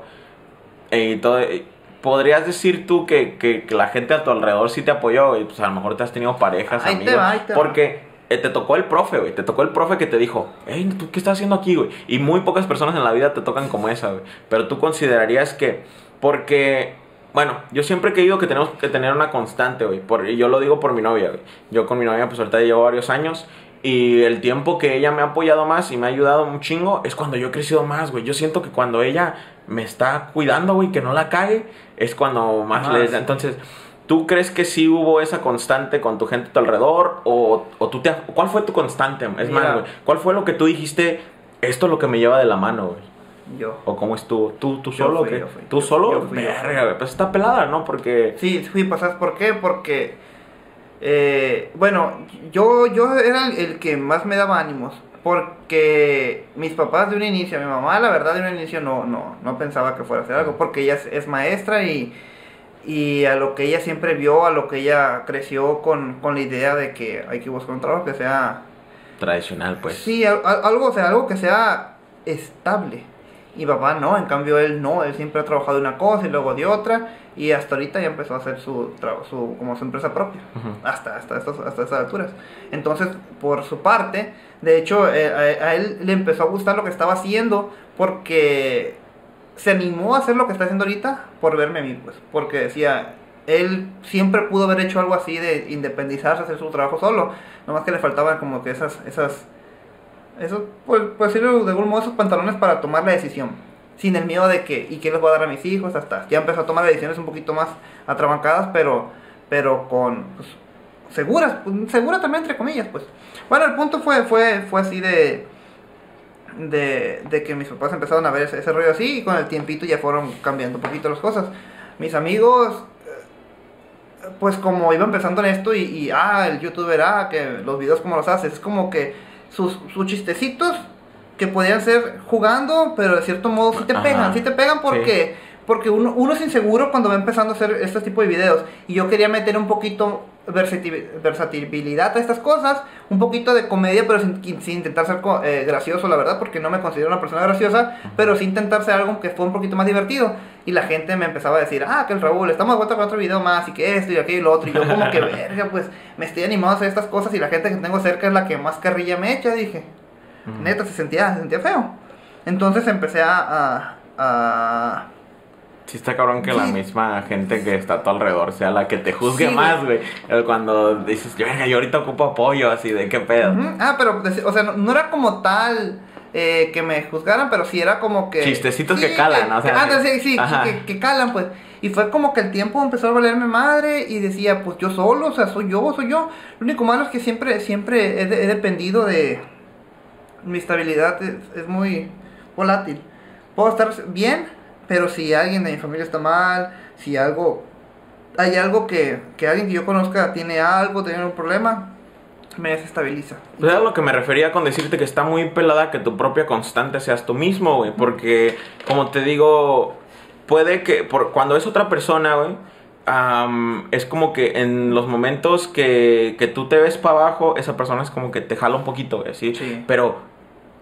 y todo... eh, ¿Podrías decir tú que, que, que la gente a tu alrededor sí te apoyó, güey? Pues a lo mejor te has tenido parejas, Ahí te amigos. va, ahí te porque eh, te tocó el profe, güey. Te tocó el profe que te dijo, hey, ¿tú qué estás haciendo aquí, güey? Y muy pocas personas en la vida te tocan como esa, güey. Pero tú considerarías que, porque, bueno, yo siempre he creído que tenemos que tener una constante, güey. Por, y yo lo digo por mi novia, güey. Yo con mi novia, pues ahorita llevo varios años. Y el tiempo que ella me ha apoyado más y me ha ayudado un chingo es cuando yo he crecido más, güey. Yo siento que cuando ella me está cuidando, güey, que no la cague, es cuando más les... Entonces, ¿tú crees que sí hubo esa constante con tu gente a tu alrededor? ¿O, o tú te... ¿Cuál fue tu constante? Es Mira. más, güey, ¿cuál fue lo que tú dijiste? Esto es lo que me lleva de la mano, güey. Yo. ¿O cómo estuvo? ¿Tú, tú solo fui, yo fui. ¿Tú Yo- solo? yo fui. Verga, güey. Pues está pelada, ¿no? Porque... Sí, fui, pues ¿sabes por qué? Porque, eh, bueno, yo, yo era el, que más me daba ánimos. Porque mis papás de un inicio, mi mamá la verdad de un inicio no, no, no pensaba que fuera a hacer algo. Porque ella es, es maestra y, y a lo que ella siempre vio, a lo que ella creció con, con la idea de que hay que buscar un trabajo que sea Tradicional, pues. Sí, al- al- algo, o sea, algo que sea estable. Y papá no, en cambio él no, él siempre ha trabajado de una cosa y luego de otra y hasta ahorita ya empezó a hacer su, su como su empresa propia, hasta, hasta, estas, hasta estas alturas. Entonces, por su parte, de hecho, eh, a, a él le empezó a gustar lo que estaba haciendo porque se animó a hacer lo que está haciendo ahorita por verme a mí, pues, porque decía, él siempre pudo haber hecho algo así de independizarse, hacer su trabajo solo, nomás que le faltaban como que esas, esas, esos, pues, decirlo de algún modo, esos pantalones para tomar la decisión, sin el miedo de que, ¿y qué les voy a dar a mis hijos? Hasta, ya empezó a tomar decisiones un poquito más atrabancadas, pero, pero con, pues, seguras, pues, seguras también entre comillas, pues. Bueno, el punto fue, fue, fue así de, de, de que mis papás empezaron a ver ese, rollo así y con el tiempito ya fueron cambiando un poquito las cosas. Mis amigos, eh, pues como iba empezando en esto y, ah, el youtuber, ah, que los videos como los haces, es como que sus chistecitos que podían ser jugando, pero de cierto modo sí te Ajá. pegan, sí te pegan porque, porque uno, uno es inseguro cuando va empezando a hacer este tipo de videos y yo quería meter un poquito versati- versatilidad a estas cosas, un poquito de comedia, pero sin, sin intentar ser eh, gracioso, la verdad, porque no me considero una persona graciosa, pero sí intentar ser algo que fue un poquito más divertido. Y la gente me empezaba a decir, ah, que el Raúl, estamos de vuelta con otro video más, y que esto y aquello y lo otro. Y yo, como que, [laughs] verga, pues me estoy animado a hacer estas cosas, y la gente que tengo cerca es la que más carrilla me echa, dije. Neta, se sentía, se sentía feo. Entonces empecé a. a, a- Sí está cabrón que la Sí. misma gente que está a tu alrededor sea la que te juzgue Sí, más, güey. Cuando dices, venga, yo ahorita ocupo apoyo, así de qué pedo. Ah, pero, deci- o sea, no, no era como tal eh, que me juzgaran, pero sí era como que. Chistecitos que calan, o sea, ah, sí, sí, ajá. que, que calan, pues. Y fue como que el tiempo empezó a valerme madre y decía, pues yo solo, o sea, soy yo, soy yo. Lo único malo es que siempre, siempre he, de- he dependido de. Mi estabilidad es, es muy volátil. Puedo estar bien, pero si alguien de mi familia está mal, si algo. Hay algo que, que alguien que yo conozca tiene algo, tiene un problema, me desestabiliza. Pues lo que me refería con decirte que está muy pelada que tu propia constante seas tú mismo, güey. Porque, como te digo, puede que por, cuando es otra persona, güey, am, es como que en los momentos que, que tú te ves para abajo, esa persona es como que te jala un poquito, güey, ¿sí? Sí. Pero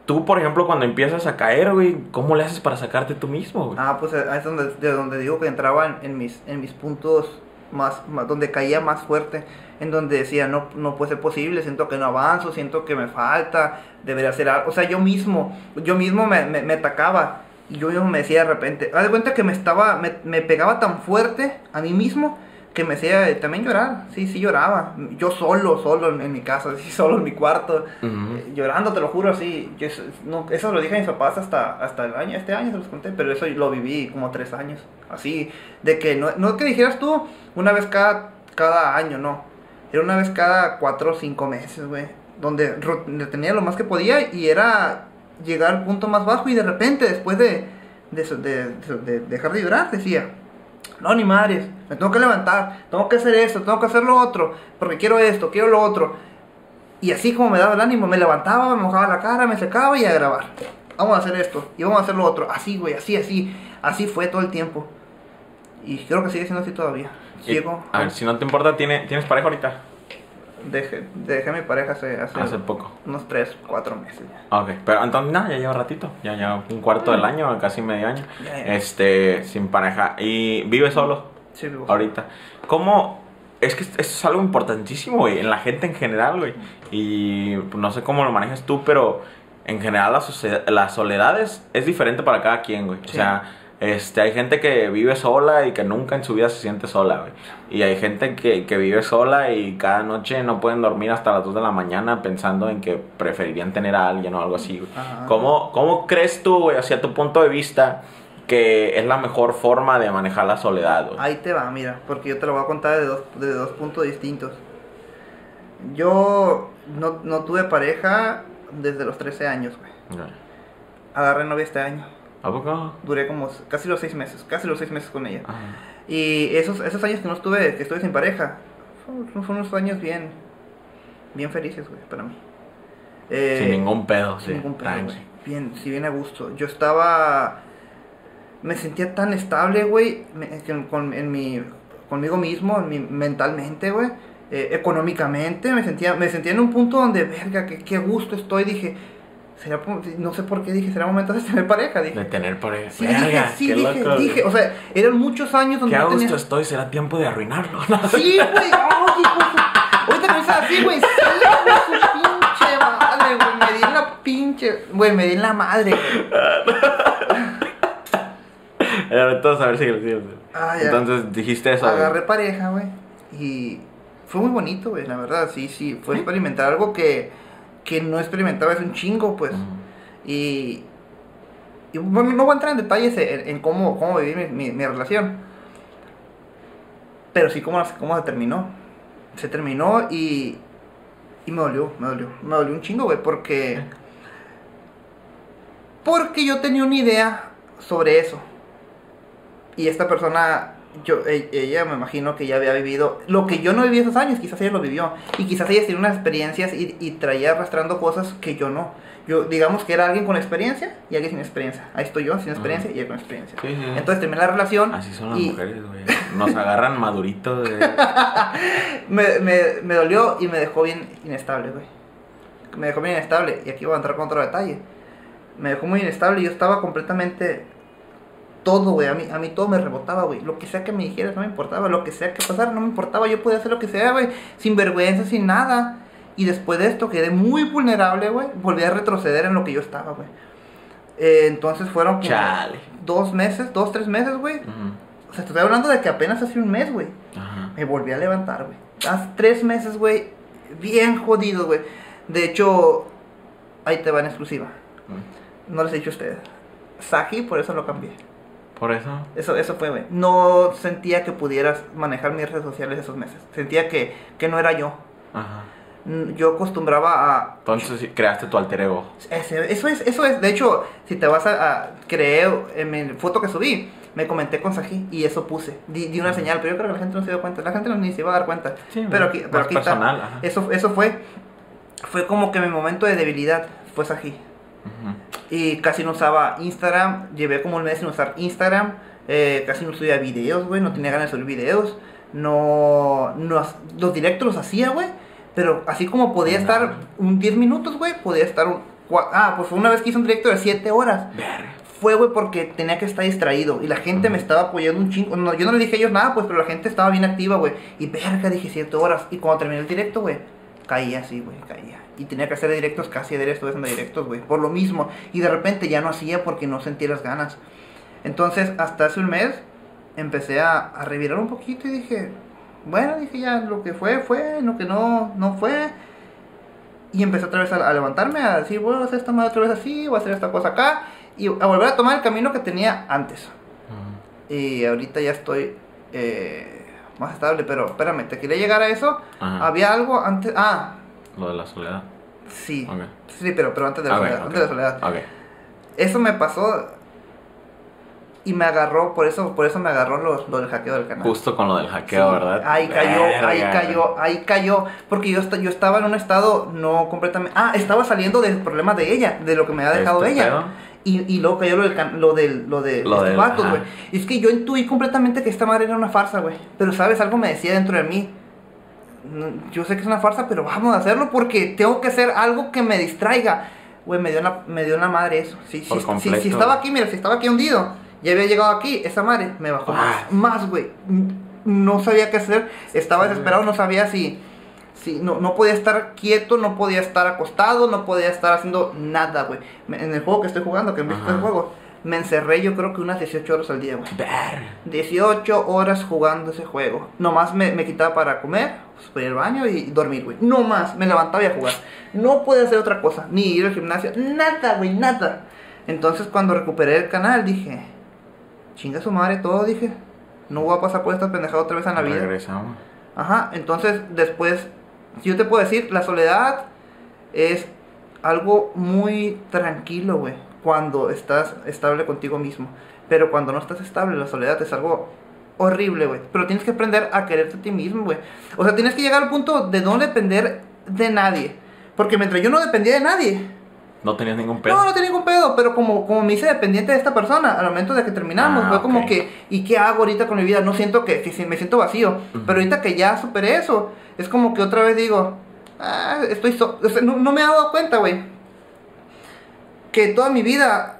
tú, por ejemplo, cuando empiezas a caer, güey, ¿cómo le haces para sacarte tú mismo, güey? Ah, pues es donde, de donde digo que entraba en, en mis, en mis puntos más, más- donde caía más fuerte, en donde decía, no, no puede ser posible, siento que no avanzo, siento que me falta, debería hacer algo. O sea, yo mismo, yo mismo me, me, me atacaba y yo mismo me decía de repente, haz de cuenta que me estaba, me, me pegaba tan fuerte a mí mismo que me hacía también llorar, sí, sí lloraba. Yo solo, solo en, en mi casa, [laughs] sí, solo en mi cuarto, eh, llorando, te lo juro, así. Yo, eso- no, eso lo dije a mis papás hasta, hasta el año, este año se los conté, pero eso lo viví como tres años, así. De que no, no que dijeras tú una vez cada, cada año, no. Era una vez cada cuatro o cinco meses, güey. Donde tenía lo más que podía y era llegar al punto más bajo y de repente, después de, de, eso- de- de- de dejar de llorar, decía, no, ni madres, me tengo que levantar, tengo que hacer esto, tengo que hacer lo otro, porque quiero esto, quiero lo otro. Y así como me daba el ánimo, me levantaba, me mojaba la cara, me secaba y a grabar. Vamos a hacer esto y vamos a hacer lo otro. Así, güey, así, así. Así fue todo el tiempo. Y creo que sigue siendo así todavía. Sigo. a ver, si no te importa, ¿tiene, ¿tienes pareja ahorita? Dejé, dejé a mi pareja hace, hace, Hace poco. unos 3, 4 meses ya. Ok, pero entonces nada, ya lleva ratito, ya lleva un cuarto del año, casi medio año, Ya, ya. este, sin pareja. ¿Y vive solo Sí, vivo. ahorita? ¿Cómo? Es que esto es algo importantísimo, güey, en la gente en general, güey. Y pues, no sé cómo lo manejas tú, pero en general la, la soledad es, es diferente para cada quien, güey. O sea, este, hay gente que vive sola y que nunca en su vida se siente sola, güey. Y hay gente que, que vive sola y cada noche no pueden dormir hasta las 2 de la mañana pensando en que preferirían tener a alguien o algo así, güey. ¿Cómo, ¿Cómo crees tú, güey, hacia tu punto de vista, que es la mejor forma de manejar la soledad, güey? Ahí te va, mira, porque yo te lo voy a contar de dos, de dos puntos distintos. Yo no, no tuve pareja desde los 13 años, güey. Agarré novia este año. ¿A poco? Duré como casi los 6 meses, casi los 6 meses con ella. Ajá. Y esos, esos años que no estuve, que estuve sin pareja, fueron, fueron unos años bien, bien felices, güey, para mí. Eh, Sin ningún pedo, sin sí. ningún pedo, güey. Bien, sí, bien a gusto. Yo estaba. Me sentía tan estable, güey, con, en mi, conmigo mismo, en mi- mentalmente, güey. eh, económicamente, me sentía, me sentía en un punto donde, verga, qué, qué gusto estoy. Dije, será, no sé por qué dije, será momento de tener pareja. Dije, De tener pareja. sí, Verga, dije, sí, dije, loco, dije. O sea, eran muchos años donde Qué a gusto tenía. estoy, será tiempo de arruinarlo. Sí, güey. Hijo su- Ahorita me así, güey. Sí, güey, su pinche madre, güey. Me di en la pinche. Güey, me di en la madre. [laughs] Vamos a ver si lo. Ah. Entonces dijiste eso. güey. Agarré pareja, güey. Y fue muy bonito, güey, la verdad. Sí, sí. Fue experimentar algo que, que no experimentaba hace un chingo, pues. Y. Y bueno, no voy a entrar en detalles en, en cómo, cómo viví mi, mi- mi relación. Pero sí, cómo, cómo se terminó. Se terminó y. Y me dolió, me dolió. Me dolió un chingo, güey, porque. Porque yo tenía una idea sobre eso. Y esta persona, yo, e- ella me imagino que ya había vivido lo que yo no viví esos años, quizás ella lo vivió. Y quizás ella tenía unas experiencias y, y traía arrastrando cosas que yo no. Yo, digamos que era alguien con experiencia y alguien sin experiencia. Ahí estoy yo, sin experiencia y ella con experiencia. Sí, sí. Entonces terminé la relación. Así son las y mujeres, güey. Nos agarran maduritos. [laughs] güey. me, me, me dolió y me dejó bien inestable, güey. Me dejó bien inestable. Y aquí voy a entrar con otro detalle. Me dejó muy inestable y yo estaba completamente... Todo, güey. A mí, a mí todo me rebotaba, güey. Lo que sea que me dijeras no me importaba. Lo que sea que pasara no me importaba. Yo podía hacer lo que sea, güey. Sin vergüenza, sin nada. Y después de esto quedé muy vulnerable, güey. Volví a retroceder en lo que yo estaba, güey. Eh, entonces fueron como Chale. dos meses, dos, tres meses, güey. Ujú. O sea, te estoy hablando de que apenas hace un mes, güey. Me volví a levantar, güey. Hace tres meses, güey. Bien jodido, güey. De hecho, ahí te va en exclusiva. No les he dicho a ustedes. Saji, por eso lo cambié. Por eso. Eso, eso fue, güey. No sentía que pudieras manejar mis redes sociales esos meses. Sentía que, que no era yo. Ajá. Yo acostumbraba a... Entonces creaste tu alter ego. Eso es, eso es. De hecho, si te vas a, a creer en mi foto que subí, me comenté con Saji y eso puse. Di, di una señal, pero yo creo que la gente no se dio cuenta. La gente no, ni se iba a dar cuenta. Sí, pero aquí, pero aquí personal, está. ajá. Eso, eso fue, fue como que mi momento de debilidad fue Saji. Y casi no usaba Instagram. Llevé como un mes sin usar Instagram. eh, casi no subía videos, güey. No tenía ganas de subir videos. No, no. Los directos los hacía, güey. Pero así como podía No. estar un 10 minutos, güey, podía estar un. Ah, pues fue una vez que hice un directo de 7 horas. Verga. Fue, güey, porque tenía que estar distraído. Y la gente me estaba apoyando un chingo. No, yo no le dije a ellos nada, pues, pero la gente estaba bien activa, güey. Y verga, dije 7 horas. Y cuando terminé el directo, güey, caía así, güey, caía. Y tenía que hacer directos casi de esto, haciendo directos, güey. Por lo mismo. Y de repente ya no hacía porque no sentía las ganas. Entonces, hasta hace un mes, empecé a, a revirar un poquito y dije, bueno, dije ya, lo que fue, fue, lo que no, no fue. Y empecé otra vez a, a levantarme, a decir, voy a hacer esta madre otra vez así, voy a hacer esta cosa acá. Y a volver a tomar el camino que tenía antes. Y ahorita ya estoy eh, más estable, pero espérame, te quería llegar a eso. Ajá. Había algo antes. Ah, Lo de la soledad. sí. Sí, pero, pero antes de la soledad. Antes de la soledad. Eso me pasó. Y me agarró, por eso, por eso me agarró lo, lo del hackeo del canal. Justo con lo del hackeo, Sí, ¿verdad? Ahí cayó, ahí cayó, ahí cayó. Porque yo, yo estaba en un estado no completamente. Ah, estaba saliendo del problema de ella, de lo que me había dejado ¿Este ella. pedo? Y, y luego cayó lo del, lo del, lo de Lo estos vatos, güey. Es que yo intuí completamente que esta madre era una farsa, güey. Pero, ¿sabes? Algo me decía dentro de mí. "Mm, Yo sé que es una farsa, pero vamos a hacerlo porque tengo que hacer algo que me distraiga. Güey, me dio la, me dio la madre eso. Sí, sí, si, si estaba aquí, mira, si estaba aquí hundido, ya había llegado aquí, esa madre me bajó Ah. más, más, güey. Mm, No sabía qué hacer, estaba desesperado, no sabía si, si no, no podía estar quieto, no podía estar acostado, no podía estar haciendo nada, güey. En el juego que estoy jugando, que me Ajá. el juego, me encerré yo creo que unas 18 horas al día, güey. Verga. 18 horas jugando ese juego. Nomás me, me quitaba para comer, pues, para ir al baño y dormir, güey. No más, me levantaba y a jugar. No podía hacer otra cosa, ni ir al gimnasio, nada, güey, nada. Entonces cuando recuperé el canal dije, chinga su madre todo, dije. No voy a pasar por estas pendejadas otra vez en la vida. Regresamos. Ajá, entonces después, yo te puedo decir, la soledad es algo muy tranquilo, güey, cuando estás estable contigo mismo. Pero cuando no estás estable, la soledad es algo horrible, güey. Pero tienes que aprender a quererte a ti mismo, güey. O sea, tienes que llegar al punto de no depender de nadie. Porque mientras yo no dependía de nadie, No tenías ningún pedo. no, no tenía ningún pedo, pero como, como me hice dependiente de esta persona, al momento de que terminamos, Ah, fue como que, ¿y qué hago ahorita con mi vida? No siento que, que si- me siento vacío, Ujú. pero ahorita que ya superé eso, es como que otra vez digo, ah, estoy, so- o sea, no, no me he dado cuenta, güey, que toda mi vida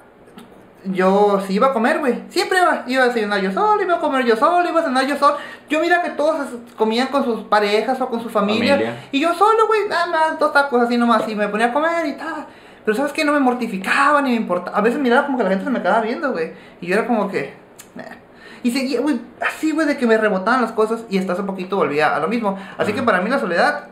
yo si iba a comer, güey, siempre iba, iba a desayunar yo solo, iba a comer yo solo, iba a cenar yo solo. Yo mira que todos comían con sus parejas o con su familia, Familia. y yo solo, güey, nada más, dos tacos así nomás, y me ponía a comer y tal. Pero sabes que no me mortificaba ni me importaba. A veces miraba como que la gente se me quedaba viendo, güey, y yo era como que... Y seguía, güey, así, güey, de que me rebotaban las cosas y hasta hace poquito volvía a lo mismo. Así que para mí la soledad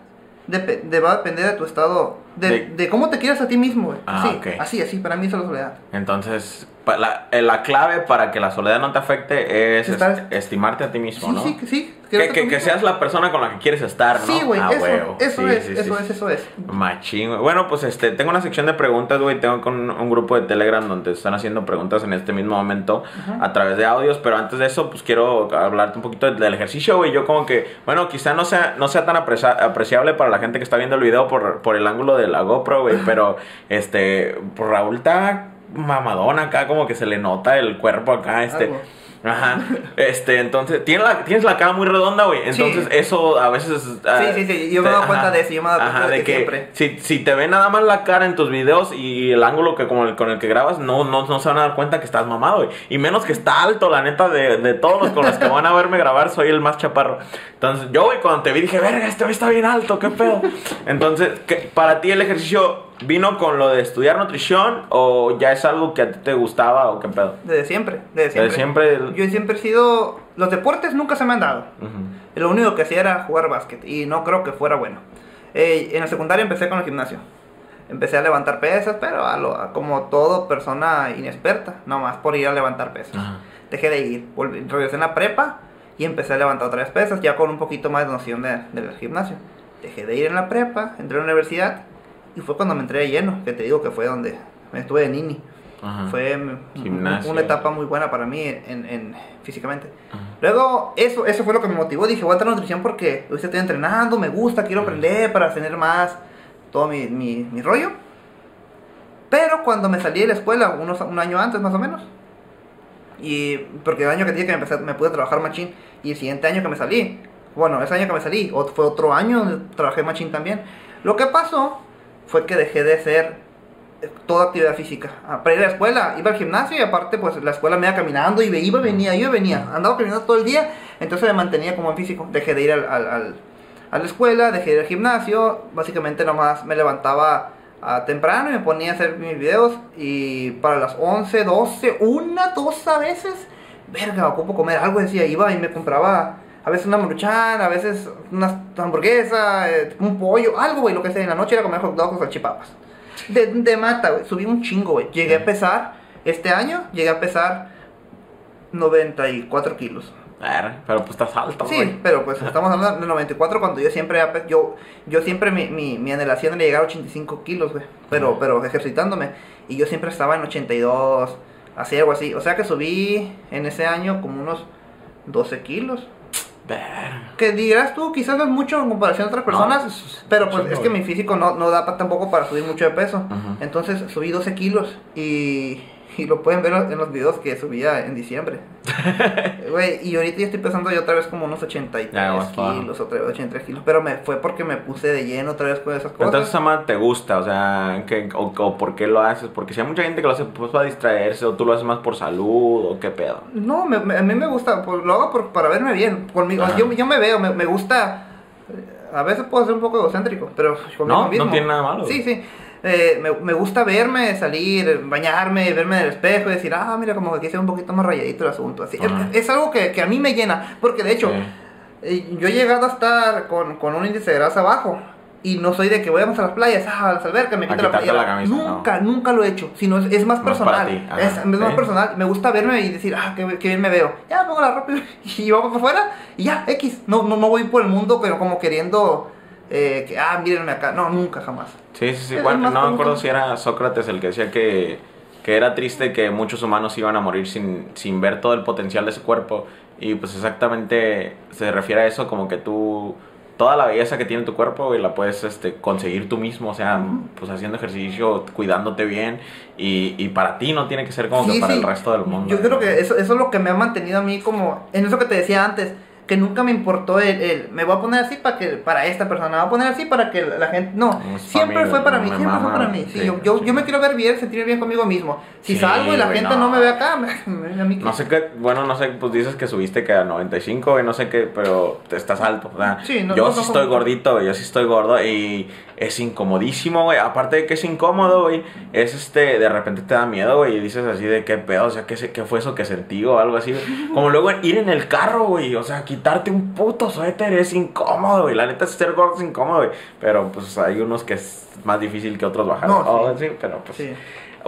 de- va a depender de tu estado, de, De- de cómo te quieres a ti mismo, güey. Ah, así, así, así, para mí eso es la soledad. Entonces, la, eh, la clave para que la soledad no te afecte es estimarte a ti mismo, Sí, ¿no? sí, sí. Que, que- seas la persona con la que quieres estar, ¿no? Sí, güey, Ah, eso, eso Sí, es, sí, eso sí. es, eso es. Machín, güey. Bueno, pues este, tengo una sección de preguntas, güey. Tengo con un grupo de Telegram donde están haciendo preguntas en este mismo momento a través de audios. Pero antes de eso, pues quiero hablarte un poquito del ejercicio, güey. Yo como que, bueno, quizá no sea, no sea tan aprecia- apreciable para la gente que está viendo el video por, por el ángulo de la GoPro, güey. Pero, este, Raúl está mamadón acá, como que se le nota el cuerpo acá, este. Algo. Ajá, [laughs] este, entonces, tiene la, tienes la cara muy redonda, güey. Entonces, Sí. eso a veces. ah, Sí, sí, sí, yo me he dado cuenta de eso, yo me he dado cuenta ajá, de de que que siempre. si, si te ve nada más la cara en tus videos y el ángulo que con el, con el que grabas, no, no, no se van a dar cuenta que estás mamado, güey. Y menos que está alto, la neta, de, de todos los con los que van a verme grabar, soy el más chaparro. Entonces, yo, güey, cuando te vi dije, verga, este güey está bien alto, qué pedo. Entonces, ¿qué- para ti el ejercicio vino con lo de estudiar nutrición o ya es algo que a ti te gustaba o qué pedo? Desde siempre, desde siempre. Desde siempre. el- Yo siempre he sido... Los deportes nunca se me han dado. Ujú. Lo único que hacía era jugar básquet y no creo que fuera bueno. Eh, en la secundaria empecé con el gimnasio. Empecé a levantar pesas, pero a lo, a como todo persona inexperta, nomás por ir a levantar pesas. Ajá. Dejé de ir, volví, regresé en la prepa y empecé a levantar otras pesas, ya con un poquito más de noción de- del gimnasio. Dejé de ir en la prepa, entré a la universidad y fue cuando me entré de lleno, que te digo que fue donde me estuve de nini. Ajá. Fue Gimnasio. una etapa muy buena para mí en, en- físicamente. Ajá. Luego, eso, eso fue lo que me motivó. Dije, voy a entrar a nutrición porque ahorita estoy entrenando, me gusta, quiero aprender para tener más todo mi, mi, mi rollo. Pero cuando me salí de la escuela, unos, un año antes más o menos, y porque el año que dije que me, empecé, me pude trabajar machín, y el siguiente año que me salí, bueno, ese año que me salí, fue otro año donde trabajé machín también. Lo que pasó fue que dejé de hacer eh, toda actividad física. Ah, Para ir a la escuela, iba al gimnasio y aparte pues la escuela me iba caminando y iba, venía, iba, venía. Andaba caminando todo el día, entonces me mantenía como en físico. Dejé de ir al- a la escuela, dejé de ir al gimnasio, básicamente nomás me levantaba ah, temprano y me ponía a hacer mis videos y para las 11, 12, una, dos a veces, verga, ocupo comer algo, decía, iba y me compraba a veces una maruchan, a veces una hamburguesa, eh, un pollo, algo, güey, lo que sea. En la noche era comer hot dogs o salchipapas. De, de mata, güey. Subí un chingo, güey. Llegué a pesar, este año, llegué a pesar 94 kilos. Ver, Pero pues estás alto, Sí, güey. pero pues [laughs] estamos hablando de 94 cuando yo siempre, yo, yo siempre mi, mi, mi anhelación era llegar a 85 kilos, güey. Pero, pero ejercitándome. Y yo siempre estaba en 82, así, algo así. O sea que subí en ese año como unos 12 kilos. Que dirás tú, quizás no es mucho en comparación a otras personas, No, es- pero pues es que güey. mi físico no, no da pa- tampoco para subir mucho de peso. Entonces subí 12 kilos y, y lo pueden ver en los videos que subía en diciembre. [laughs] Güey, y ahorita ya estoy pesando yo otra vez como unos 83 Ya, más bajo. kilos, otra vez 83 kilos, pero me fue porque me puse de lleno otra vez con esas cosas. Entonces, Sama, ¿te gusta? O sea, ¿qué- o, o por qué lo haces? Porque si hay mucha gente que lo hace pues, para distraerse, o tú lo haces más por salud, o qué pedo. No, me- me- a mí me gusta, pues, lo hago por- para verme bien. Conmigo, Ajá. yo, yo me veo, me, me gusta. eh, A veces puedo ser un poco egocéntrico, pero conmigo No, no mismo. tiene nada malo, Sí, sí. Eh, me, me gusta verme, salir, bañarme, verme en el espejo y decir, ah, mira, como que aquí se ve un poquito más rayadito el asunto. Así. Es, algo que, que a mí me llena, porque de hecho, Sí. eh, yo he llegado a estar con, con un índice de grasa bajo. Y no soy de que vayamos a las playas, ah, a las albercas, me quito la playera. la camisa, no. nunca, nunca lo he hecho. Sino es, es más personal. ajá, es, es más personal. Me gusta verme y decir, ah, qué, qué bien me veo. Ya pongo la ropa [laughs] y vamos para afuera y ya, X. No, no, no voy por el mundo, pero como queriendo eh, que, ah, mírenme acá. No, nunca, jamás. Sí, sí, sí. Bueno, no me acuerdo si era Sócrates el que decía que, que era triste que muchos humanos iban a morir sin, sin ver todo el potencial de su cuerpo. Y pues exactamente se refiere a eso como que tú... Toda la belleza que tiene tu cuerpo y la puedes este, conseguir tú mismo, o sea, pues haciendo ejercicio, cuidándote bien y, y para ti no tiene que ser como que Sí, para sí. el resto del mundo. Yo creo que eso, eso es lo que me ha mantenido a mí como, en eso que te decía antes, que nunca me importó el, el, me voy a poner así para que para esta persona, me voy a poner así para que la gente, no, Es siempre familia, fue para mí, siempre fue para mí. Sí, sí, yo, yo, sí. yo me quiero ver bien, sentir bien conmigo mismo. Si salgo y la gente no. no. me ve acá, a mí No sé qué, bueno, no sé, pues dices que subiste que a 95 y no sé qué, pero te estás alto, Sí, no- yo no- sí estoy gordito, yo sí estoy gordo y es incomodísimo, güey, aparte de que es incómodo, güey, es este, de repente te da miedo, güey, y dices así de qué pedo, o sea, qué, qué fue eso que sentí o algo así, como luego ir en el carro, güey, o sea, quitarte un puto suéter es incómodo, güey, la neta ser gordo es incómodo, güey, pero pues hay unos que es más difícil que otros bajar, No, Oh, sí. sí, pero pues... Sí.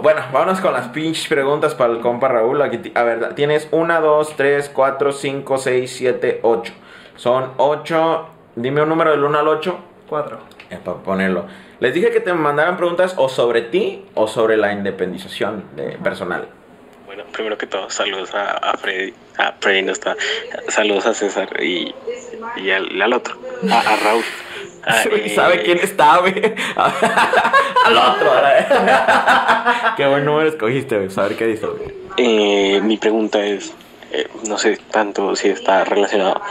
Bueno, vámonos con las pinches preguntas para el compa Raúl. Aquí, a ver, tienes 1, 2, 3, 4, 5, 6, 7, 8. Son 8. Dime un número del 1 al 8. Cuatro. para ponerlo. Les dije que te mandaran preguntas o sobre ti o sobre la independización de personal. Bueno, primero que todo, saludos a, a Freddy. A Freddy no está. Saludos a César y, y al, al otro, a, a Raúl. Ah, eh, ¿Sabe quién está, güey? [laughs] al otro. [laughs] Qué buen número escogiste, güey. Saber qué dice, güey. eh, mi pregunta es: eh, no sé tanto si está relacionado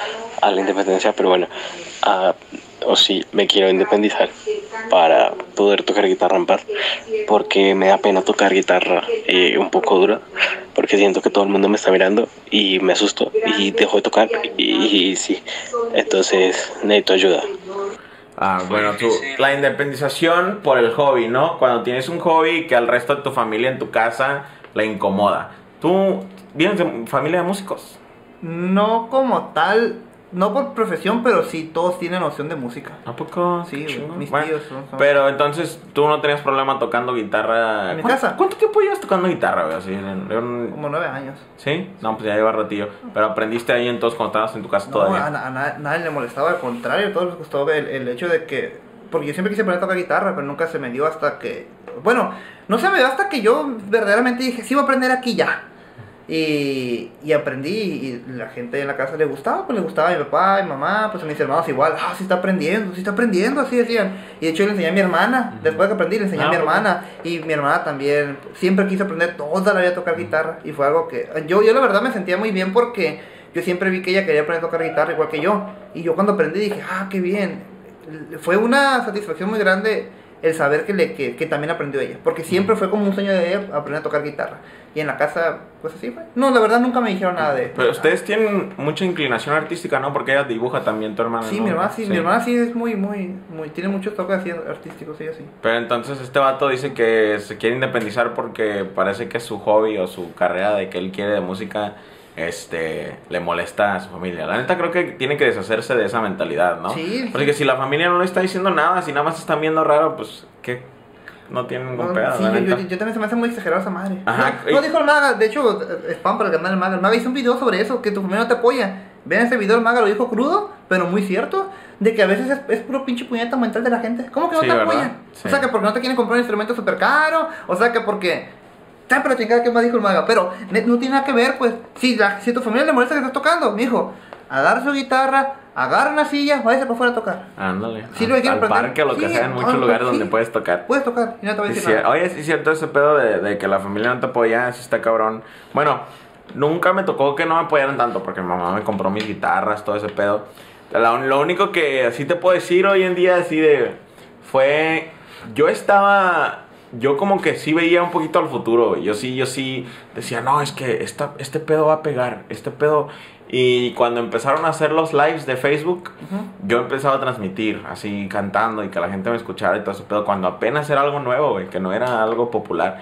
a la independencia, pero bueno, ah, o si me quiero independizar para poder tocar guitarra en paz, porque me da pena tocar guitarra eh, un poco dura, porque siento que todo el mundo me está mirando y me asusto y dejo de tocar y, y sí, entonces necesito ayuda. Ah, bueno, tú, la independización por el hobby, ¿no? Cuando tienes un hobby que al resto de tu familia en tu casa le incomoda. ¿Tú vienes de familia de músicos? No como tal, no por profesión, pero sí todos tienen noción de música. ¿A poco? Sí, mis Bueno, tíos son- son- Pero entonces tú no tenías problema tocando guitarra. En mi ¿Cuánto- casa. ¿Cuánto tiempo llevas tocando guitarra, güey? Así, Como nueve años. ¿Sí? No, pues ya lleva ratillo. Pero aprendiste ahí entonces cuando estabas en tu casa No, todavía. a, na- a na- nadie le molestaba, al contrario, a todos les gustó el, el hecho de que. Porque yo siempre quise aprender a tocar guitarra, pero nunca se me dio hasta que. Bueno, no se me dio hasta que yo verdaderamente dije, sí voy a aprender aquí ya. Y, y aprendí, y la gente en la casa le gustaba, pues le gustaba a mi papá, a mi mamá, pues a mis hermanos igual, ah, sí está aprendiendo, sí está aprendiendo, así decían. Y de hecho le enseñé a mi hermana, después de que aprendí, le enseñé Ah, a mi ok. hermana, y mi hermana también, siempre quiso aprender toda la vida a tocar guitarra, y fue algo que, yo, yo la verdad me sentía muy bien porque yo siempre vi que ella quería aprender a tocar guitarra igual que yo, y yo cuando aprendí dije, ah, qué bien, fue una satisfacción muy grande el saber que, le, que, que también aprendió ella, porque siempre fue como un sueño de ella aprender a tocar guitarra, y en la casa, pues así fue. No, la verdad nunca me dijeron nada de... Pero ustedes tienen mucha inclinación artística, ¿no? Porque ella dibuja también, tu hermana. Sí, ¿no? mi hermana sí, mi hermana sí es muy, muy, muy, tiene muchos toques así artísticos, ella sí. Pero entonces este vato dice que se quiere independizar porque parece que su hobby o su carrera de que él quiere de música este, le molesta a su familia. La neta creo que tiene que deshacerse de esa mentalidad, ¿no? Sí, Porque si la familia no le está diciendo nada, si nada más están viendo raro, pues, ¿qué? No tienen ningún pedo, sí, la yo, yo- neta. yo también se me hace muy exagerada esa madre. Ajá, No, no dijo el maga, de hecho, eh, spam para el canal del maga. El maga hizo un video sobre eso, que tu familia no te apoya. Vean ese video, el maga lo dijo crudo, pero muy cierto, de que a veces es, es puro pinche puñeta mental de la gente. ¿Cómo que no Sí, te apoyan? Sí. O sea, que porque no te quieren comprar un instrumento súper caro, o sea, que porque... ¿Sabes para chingada qué más dijo el maga? Pero no tiene nada que ver, pues. Si, la, si tu familia le molesta que estás tocando, mijo, agarra su guitarra, agarra una silla, váyase para afuera a tocar. Ándale. Sí, lo que quiero al aprender. parque o lo que Sí, sea, en muchos lugares sí. donde puedes tocar. Puedes tocar y no te voy a decir sí, nada. oye, es cierto ese pedo de, de que la familia no te apoya, sí está cabrón. Bueno, nunca me tocó que no me apoyaran tanto porque mi mamá me compró mis guitarras, todo ese pedo. La- lo único que así te puedo decir hoy en día, así de... Fue... Yo estaba... Yo como que sí veía un poquito al futuro. Yo sí, yo sí decía, no, es que esta, este pedo va a pegar, este pedo... Y cuando empezaron a hacer los lives de Facebook, yo empezaba a transmitir, así cantando y que la gente me escuchara y todo ese pedo, cuando apenas era algo nuevo, güey, que no era algo popular.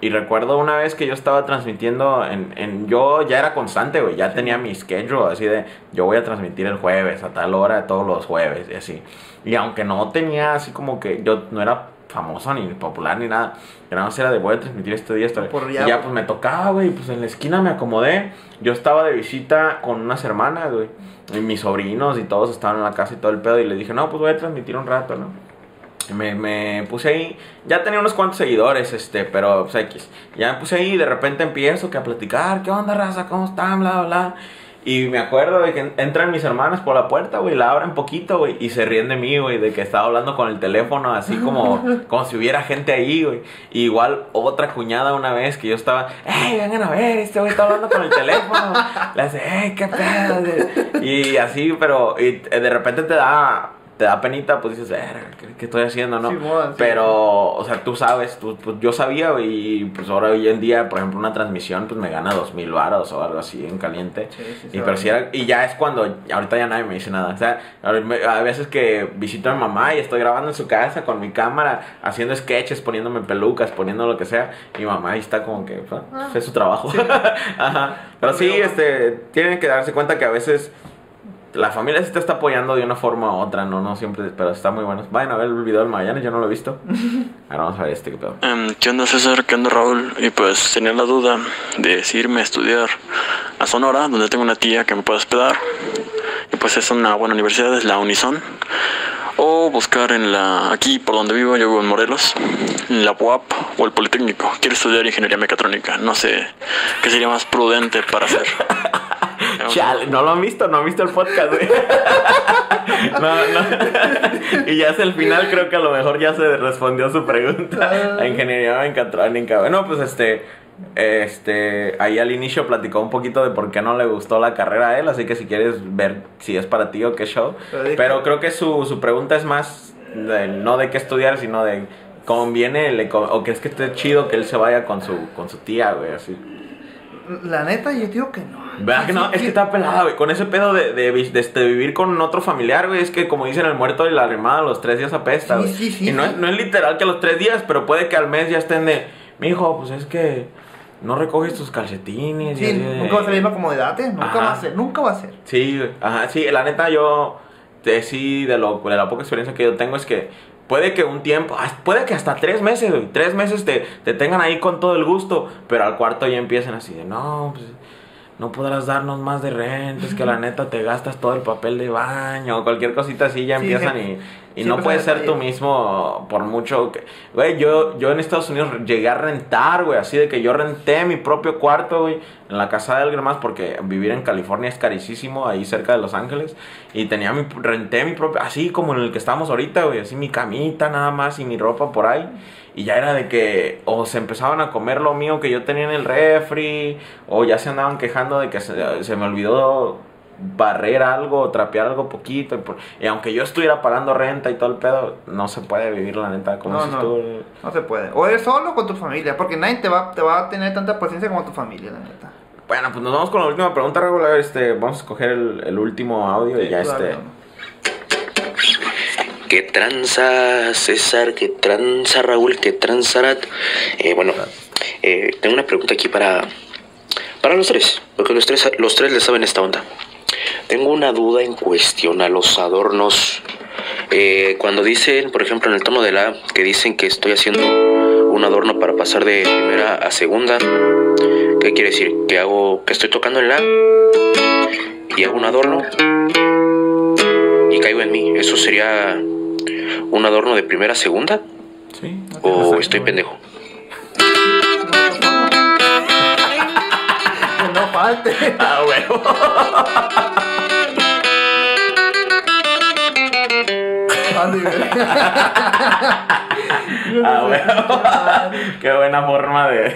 Y recuerdo una vez que yo estaba transmitiendo, en, en- yo ya era constante, güey, ya tenía mi schedule, así de, yo voy a transmitir el jueves, a tal hora, todos los jueves, y así. Y aunque no tenía así como que, yo no era famoso ni popular ni nada, que nada más era de voy a transmitir este día, este día. Por Y ya, ya, pues me tocaba, güey, pues en la esquina me acomodé. Yo estaba de visita con unas hermanas, güey. Y mis sobrinos y todos estaban en la casa y todo el pedo. Y les dije, no, pues voy a transmitir un rato, ¿no? Me puse ahí. Ya tenía unos cuantos seguidores, este, pero pues X. Ya me puse ahí y de repente empiezo que a platicar. ¿Qué onda, raza? ¿Cómo están? Bla, bla, bla. Y me acuerdo de que entran mis hermanas por la puerta, güey, la abren poquito, güey, y se ríen de mí, güey, de que estaba hablando con el teléfono, así como, [laughs] como si hubiera gente ahí, güey. Igual otra cuñada una vez que yo estaba, ¡Ey, vengan a ver! Este güey está hablando con el teléfono. [laughs] Le hace, ¡Ey, qué pedo! Y así, pero y de repente te da, te da penita, pues dices, "Verga, ¿qué, qué estoy haciendo, no? Pero, o sea, tú sabes, tú, pues, yo sabía, y pues ahora hoy en día, por ejemplo, una transmisión, pues me gana dos mil varos o algo así en caliente. Sí, y, pero si era, y ya es cuando, ahorita ya nadie me dice nada. O sea, a veces que visito a mi mamá y estoy grabando en su casa con mi cámara, haciendo sketches, poniéndome pelucas, poniendo lo que sea, y mi mamá ahí está como que, pues, Ah. es su trabajo. [laughs] Ajá. Pero sí, este, tienen que darse cuenta que a veces la familia sí te está apoyando de una forma u otra, no, no siempre, pero está muy bueno. Vayan a ver el video del Magallanes, yo no lo he visto. [laughs] Ahora vamos a ver este que pedo. Em, ¿Qué onda César? ¿Qué onda Raúl? Y pues tenía la duda de si irme a estudiar a Sonora, donde tengo una tía que me puede hospedar. Y pues es una buena universidad, es la Unison. O buscar en la, aquí por donde vivo, yo vivo en Morelos, en la UAP o el Politécnico. Quiero estudiar ingeniería mecatrónica. No sé qué sería más prudente para hacer. [laughs] [laughs] Chale, no lo han visto, no han visto el podcast, güey. [laughs] No, no. [laughs] Y ya es el final, creo que a lo mejor ya se respondió su pregunta. La ingeniería mecatrónica. Bueno, pues este. Este. Ahí al inicio platicó un poquito de por qué no le gustó la carrera a él. Así que si quieres ver si es para ti o qué show. Pero creo que su, su pregunta es más. de- no de qué estudiar, sino de. Conviene, le o que es que esté chido que él se vaya con su, con su tía, güey, así. La neta, yo digo que no. ¿Verdad que no? Sí, Es sí. que está pelada, güey. Con ese pedo de, de, de este, vivir con otro familiar, güey. Es que, como dicen, el muerto y la arrimada los tres días apesta, Sí, güey. sí, sí, y no, sí. es, no es literal que los tres días, pero puede que al mes ya estén de... Mijo, pues es que no recoges tus calcetines. y Sí, así nunca va a ser la misma comodidad, ¿eh? Nunca Ajá. va a ser, nunca va a ser. Sí. Ajá, sí. La neta, yo... De, sí, de, lo, de la poca experiencia que yo tengo es que... Puede que un tiempo, puede que hasta tres meses, güey, tres meses te, te tengan ahí con todo el gusto, pero al cuarto ya empiezan así de, no, pues no podrás darnos más de renta, es que la neta te gastas todo el papel de baño, cualquier cosita así ya Sí, empiezan sí. y, y no puedes ser tú mismo por mucho que... Güey, yo, yo en Estados Unidos llegué a rentar, güey, así de que yo renté mi propio cuarto, güey, en la casa de alguien más, porque vivir en California es carísimo, ahí cerca de Los Ángeles, y tenía mi, renté mi propio, así como en el que estamos ahorita, güey, así mi camita nada más y mi ropa por ahí. Y ya era de que o se empezaban a comer lo mío que yo tenía en el refri, o ya se andaban quejando de que se, se me olvidó barrer algo, o trapear algo poquito. Y, por- y aunque yo estuviera pagando renta y todo el pedo, no se puede vivir la neta como No, si no. tú... No se puede. O eres solo con tu familia, porque nadie te va, te va a tener tanta paciencia como tu familia, la neta. Bueno, pues nos vamos con la última pregunta, ver, este, vamos a escoger el, el último audio y ya Claro, este... ¿Qué tranza César? ¿Qué tranza Raúl? ¿Qué tranza Arat? Eh, bueno, eh, tengo una pregunta aquí para, Para los tres, porque los tres, los tres le saben esta onda. Tengo una duda en cuestión a los adornos. Eh, cuando dicen, por ejemplo, en el tono de la que dicen que estoy haciendo un adorno para pasar de primera a segunda, ¿qué quiere decir? Que hago, que estoy tocando en la y hago un adorno y caigo en mi. ¿Eso sería un adorno de primera a segunda? Sí. ¿O estoy pendejo? Falte. [laughs] Ah, huevo. Andy. [laughs] Ah, huevo. Qué buena forma de,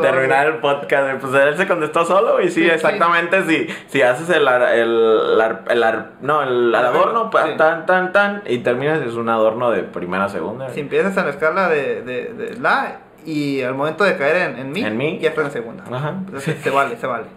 terminar el podcast. Pues él se contestó solo y sí, exactamente. Si, si haces el, ar- el, ar- el ar- no, el, adorno, tan, tan, tan, y terminas, es un adorno de primera a segunda. Si empiezas en la escala de, de, de la y al momento de caer en, en mi, En mi. ya estás en segunda. Ajá. Entonces, se vale, se vale. [laughs]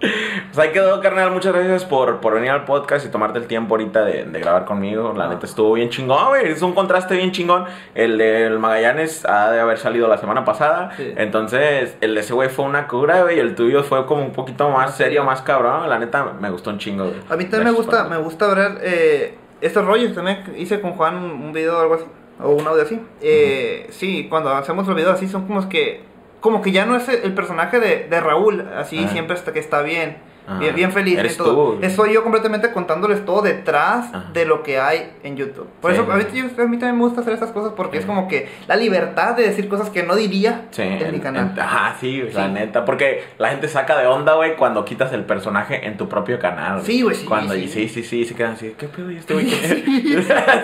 Pues ahí quedó, carnal. Muchas gracias por, por venir al podcast y tomarte el tiempo ahorita de, de grabar conmigo. La Ah. neta estuvo bien chingón, güey. Es un contraste bien chingón. El del Magallanes ha de haber salido la semana pasada. Sí. Entonces, el de ese güey fue una cura, güey. Y el tuyo fue como un poquito más serio, más cabrón. La neta me gustó un chingo, güey. A mí también me gusta, me gusta ver eh, estos rollos. También hice con Juan un video o algo así, o un audio así. Eh, Sí, cuando hacemos los videos así son como que, como que ya no es el personaje de, de Raúl, así siempre está que está bien. Ajá. Bien, bien feliz Eres todo. tú. Soy yo completamente contándoles todo detrás Ajá. de lo que hay en YouTube. Por Sí. eso a mí, yo- a mí también me gusta hacer estas cosas porque es como que la libertad de decir cosas que no diría Sí, en, mi en- canal. en- ajá, sí, la neta. Porque la gente saca de onda, güey, cuando quitas el personaje en tu propio canal. Sí, güey, sí, Cuando, sí. y sí, sí, sí, se quedan así, ¿qué pedo? ¿Y este [laughs] [laughs] güey es?"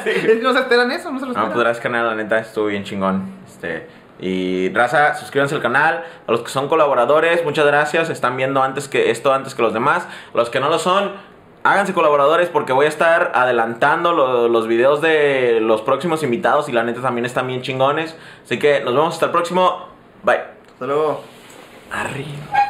Que no se esperan eso, no se lo No, esperan. pues canal, la neta estuvo bien chingón. Este, y raza, suscríbanse al canal. A los que son colaboradores, muchas gracias. Están viendo antes que esto antes que los demás. Los que no lo son, háganse colaboradores porque voy a estar adelantando lo- los videos de los próximos invitados y la neta también están bien chingones. Así que nos vemos hasta el próximo. Bye. Hasta luego. Arriba.